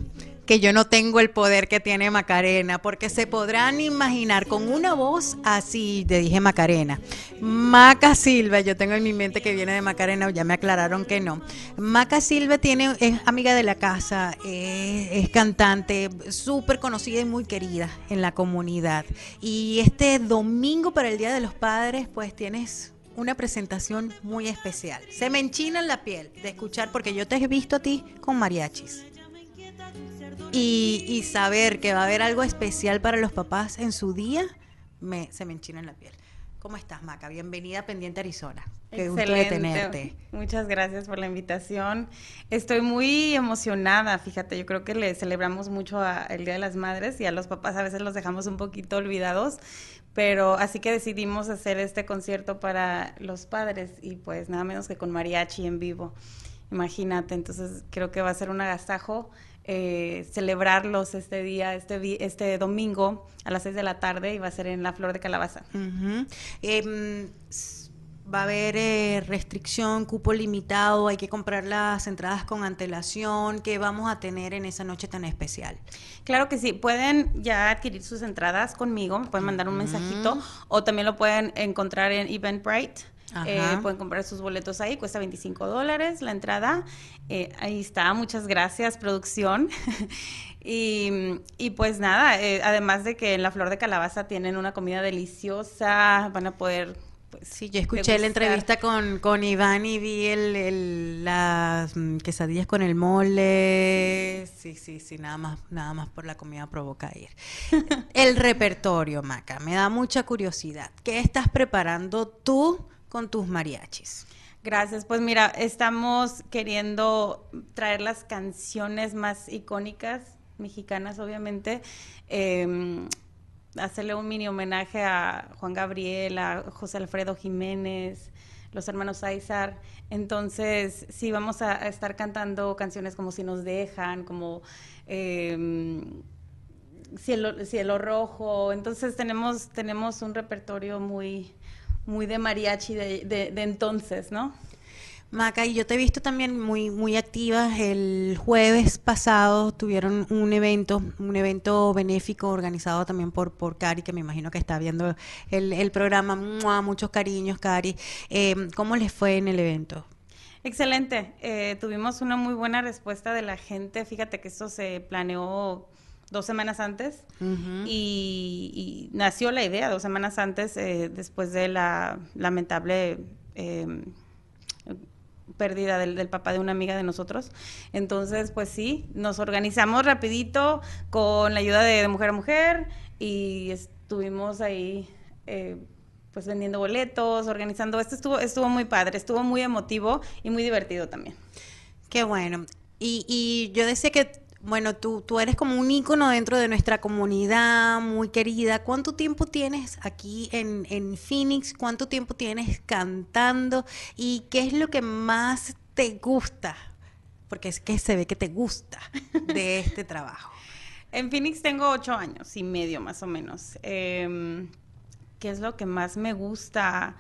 que yo no tengo el poder que tiene Macarena, porque se podrán imaginar con una voz así, te dije Macarena. Maca Silva, yo tengo en mi mente que viene de Macarena, ya me aclararon que no. Maca Silva tiene, es amiga de la casa, es cantante, súper conocida y muy querida en la comunidad. Y este domingo para el Día de los Padres, pues tienes una presentación muy especial. Se me enchina la piel de escuchar, porque yo te he visto a ti con mariachis. Y, saber que va a haber algo especial para los papás en su día, me, se me enchina en la piel. ¿Cómo estás, Maca? Bienvenida a Pendiente Arizona. Qué gusto de tenerte. Muchas gracias por la invitación. Estoy muy emocionada, fíjate, yo creo que le celebramos mucho el Día de las Madres y a los papás a veces los dejamos un poquito olvidados, pero así que decidimos hacer este concierto para los padres y pues nada menos que con mariachi en vivo. Imagínate, entonces creo que va a ser un agasajo eh, celebrarlos este día, este, este domingo a las 6 de la tarde y va a ser en la Flor de Calabaza va a haber eh, restricción, cupo limitado, hay que comprar las entradas con antelación, ¿qué vamos a tener en esa noche tan especial? Claro que sí, pueden ya adquirir sus entradas conmigo, me pueden mandar un mensajito o también lo pueden encontrar en Eventbrite. Eh, pueden comprar sus boletos ahí, cuesta 25 dólares la entrada. Eh, ahí está, muchas gracias, producción. <laughs> y, y, pues nada, además de que en la Flor de Calabaza tienen una comida deliciosa, van a poder pues, sí, yo escuché la entrevista con, con Iván y vi el, las mm, quesadillas con el mole. Sí, sí, sí, nada más, nada más por la comida provoca ir. <laughs> el repertorio, Maca, me da mucha curiosidad. ¿Qué estás preparando tú con tus mariachis? Gracias. Pues mira, estamos queriendo traer las canciones más icónicas mexicanas, obviamente. Eh, hacerle un mini homenaje a Juan Gabriel, a José Alfredo Jiménez, los hermanos Aizar. Entonces, sí, vamos a, estar cantando canciones como Si nos dejan, como em, Cielo, Cielo Rojo. Entonces, tenemos, tenemos un repertorio muy, muy de mariachi de, de entonces, ¿no? Maca, y yo te he visto también muy, muy activa. El jueves pasado tuvieron un evento, un evento benéfico organizado también por, por Cari, que me imagino que está viendo el, el programa. Muchos cariños, Cari. Eh, ¿Cómo les fue en el evento? Excelente. Eh, tuvimos una muy buena respuesta de la gente. Fíjate que esto se planeó dos semanas antes y, nació la idea dos semanas antes eh, después de la lamentable eh, pérdida del, papá de una amiga de nosotros. Entonces, pues sí, nos organizamos rapidito con la ayuda de, Mujer a Mujer y estuvimos ahí eh, pues vendiendo boletos, organizando. Esto estuvo, estuvo muy padre, estuvo muy emotivo y muy divertido también. Qué bueno. Y, y yo decía que bueno, tú, tú eres como un ícono dentro de nuestra comunidad, muy querida. ¿Cuánto tiempo tienes aquí en, en Phoenix? ¿Cuánto tiempo tienes cantando? ¿Y qué es lo que más te gusta? Porque es que se ve que te gusta <laughs> de este trabajo. En Phoenix tengo ocho años y medio más o menos. Em, ¿Qué es lo que más me gusta?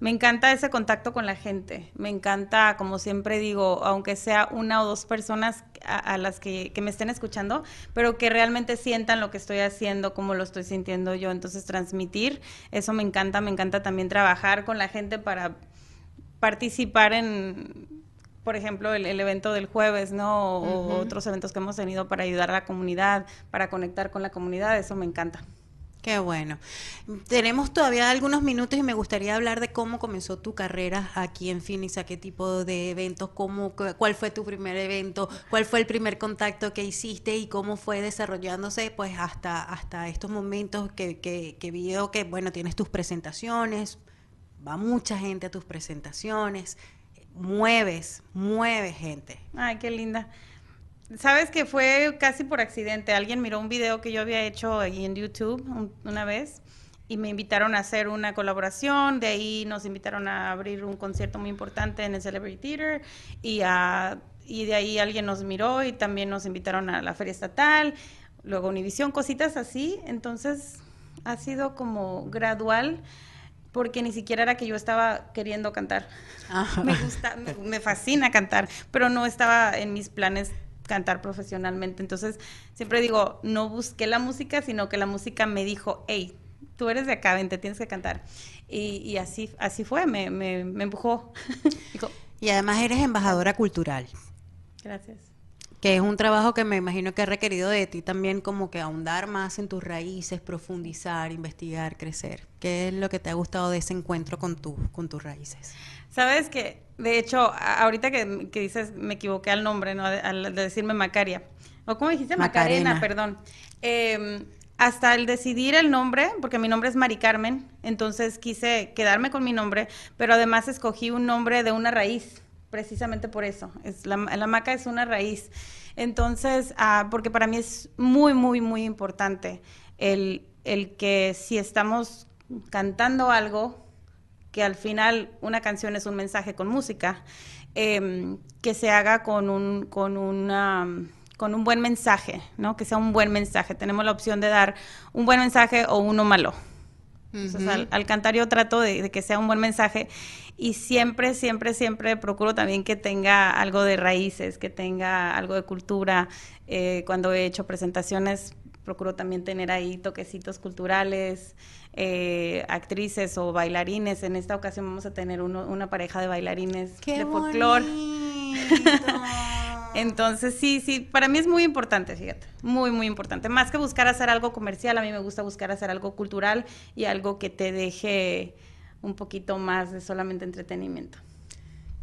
Me encanta ese contacto con la gente, me encanta, como siempre digo, aunque sea una o dos personas a, las que, me estén escuchando, pero que realmente sientan lo que estoy haciendo, como lo estoy sintiendo yo. Entonces, transmitir, eso me encanta, me encanta también trabajar con la gente para participar en, por ejemplo, el, evento del jueves, ¿no? O otros eventos que hemos tenido para ayudar a la comunidad, para conectar con la comunidad, eso me encanta. Qué bueno. Tenemos todavía algunos minutos y me gustaría hablar de cómo comenzó tu carrera aquí en Phoenix, a qué tipo de eventos, cómo, cuál fue tu primer evento, cuál fue el primer contacto que hiciste y cómo fue desarrollándose pues hasta, hasta estos momentos que, que, que que, bueno, tienes tus presentaciones, va mucha gente a tus presentaciones, mueves, mueves gente. Ay, qué linda. Sabes que fue casi por accidente. Alguien miró un video que yo había hecho ahí en YouTube una vez y me invitaron a hacer una colaboración. De ahí nos invitaron a abrir un concierto muy importante en el Celebrity Theater y, y de ahí alguien nos miró y también nos invitaron a la feria estatal. Luego Univisión, cositas así. Entonces ha sido como gradual porque ni siquiera era que yo estaba queriendo cantar. <laughs> Me gusta, me, fascina cantar, pero no estaba en mis planes cantar profesionalmente. Entonces, siempre digo, no busqué la música, sino que la música me dijo, hey, tú eres de acá, te tienes que cantar. Y, así, así fue, me, me, me empujó. <laughs> y además eres embajadora cultural. Gracias. Que es un trabajo que me imagino que ha requerido de ti también como que ahondar más en tus raíces, profundizar, investigar, crecer. ¿Qué es lo que te ha gustado de ese encuentro con, tu, con tus raíces? Sabes que, de hecho, ahorita que, dices, me equivoqué al nombre, ¿no? Al de decirme Macaria. ¿O cómo dijiste? Macarena, perdón. Em, hasta el decidir el nombre, porque mi nombre es Mari Carmen, entonces quise quedarme con mi nombre, pero además escogí un nombre de una raíz, precisamente por eso. Es la, la maca es una raíz. Entonces, ah, porque para mí es muy, muy, muy importante el, el que si estamos cantando algo, que al final una canción es un mensaje con música, em, que se haga con un, con una con un buen mensaje, ¿no? Que sea un buen mensaje. Tenemos la opción de dar un buen mensaje o uno malo. al, cantar yo trato de, que sea un buen mensaje y siempre, siempre, siempre procuro también que tenga algo de raíces, que tenga algo de cultura. Eh, cuando he hecho presentaciones, procuro también tener ahí toquecitos culturales. Eh, actrices o bailarines. En esta ocasión vamos a tener una pareja de bailarines de folclore. <laughs> Entonces, sí, sí, para mí es muy importante, fíjate, muy, muy importante. Más que buscar hacer algo comercial, a mí me gusta buscar hacer algo cultural y algo que te deje un poquito más de solamente entretenimiento.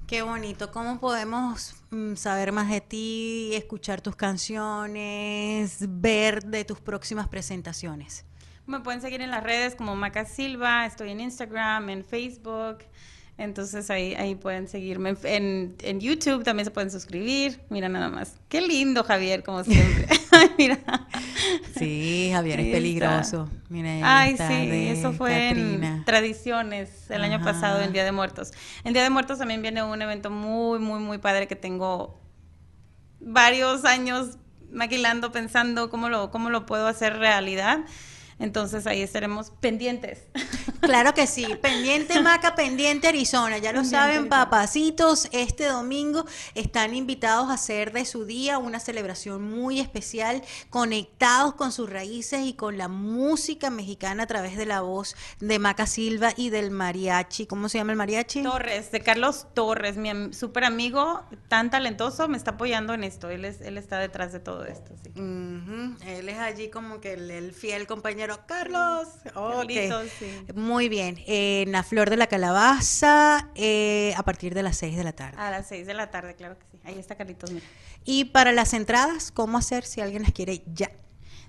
Qué bonito. ¿Cómo podemos mm, saber más de ti, escuchar tus canciones, ver de tus próximas presentaciones? Me pueden seguir en las redes como Maca Silva, estoy en Instagram, en Facebook. Entonces ahí, ahí pueden seguirme. En, en YouTube también se pueden suscribir. Mira nada más. Qué lindo Javier, como siempre. <laughs> <laughs> Mira. Sí, Javier es peligroso. Mira, Ay, sí, eso fue en Tradiciones el año pasado, en Día de Muertos. En Día de Muertos también viene un evento muy, muy, muy padre que tengo varios años maquilando, pensando cómo lo, cómo lo puedo hacer realidad Entonces ahí estaremos pendientes. <laughs> Claro que sí, pendiente Maca, pendiente Arizona, ya lo saben, papacitos, este domingo están invitados a hacer de su día una celebración muy especial, conectados con sus raíces y con la música mexicana a través de la voz de Maca Silva y del mariachi. ¿Cómo se llama el mariachi? Torres, de Carlos Torres, mi súper amigo, tan talentoso, me está apoyando en esto, él, es, él está detrás de todo esto. Él es allí como que el, fiel compañero Carlos. Okay. sí. Muy bien. en la Flor de la Calabaza, eh, a partir de las 6 de la tarde. A las 6 de la tarde, claro que sí. Ahí está Carlitos. Y para las entradas, ¿cómo hacer si alguien las quiere ya?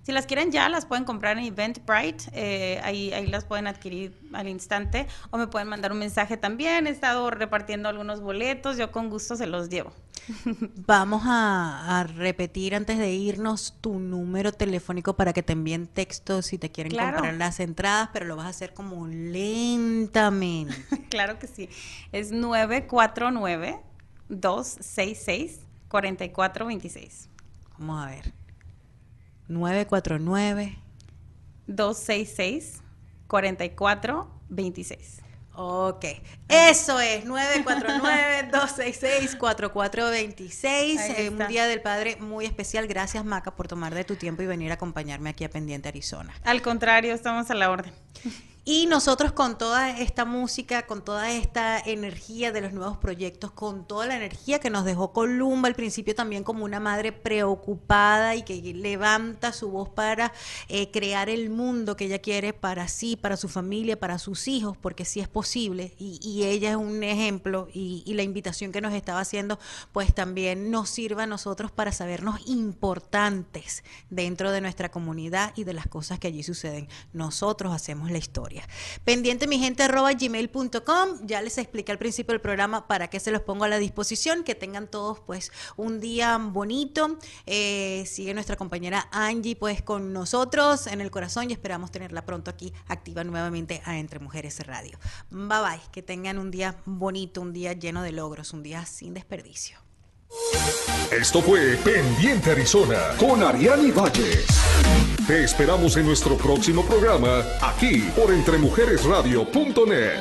Si las quieren ya, las pueden comprar en Eventbrite, eh, ahí, ahí las pueden adquirir al instante o me pueden mandar un mensaje también. He estado repartiendo algunos boletos, yo con gusto se los llevo. <laughs> Vamos a, repetir antes de irnos tu número telefónico para que te envíen textos si te quieren comprar las entradas, pero lo vas a hacer como lentamente. <laughs> claro que sí. Es 949 266 4426. Vamos a ver. 949 266 4426. Ok, eso es 949-266-4426. un día del Padre muy especial. Gracias, Maca, por tomar de tu tiempo y venir a acompañarme aquí a Pendiente Arizona. Al contrario, estamos a la orden. Y nosotros con toda esta música, con toda esta energía de los nuevos proyectos, con toda la energía que nos dejó Columba al principio también como una madre preocupada y que levanta su voz para eh, crear el mundo que ella quiere para sí, para su familia, para sus hijos, porque sí es posible. Y, ella es un ejemplo y, y la invitación que nos estaba haciendo, pues también nos sirva a nosotros para sabernos importantes dentro de nuestra comunidad y de las cosas que allí suceden. Nosotros hacemos la historia. Pendiente mi gente arroba gmail.com. Ya les expliqué al principio del programa para qué se los pongo a la disposición. Que tengan todos pues un día bonito. Eh, sigue nuestra compañera Angie pues con nosotros en el corazón y esperamos tenerla pronto aquí activa nuevamente a Entre Mujeres Radio. Bye bye. Que tengan un día bonito, un día lleno de logros, un día sin desperdicio. Esto fue Pendiente Arizona con Ariani Valles. Te esperamos en nuestro próximo programa, aquí por entremujeresradio.net.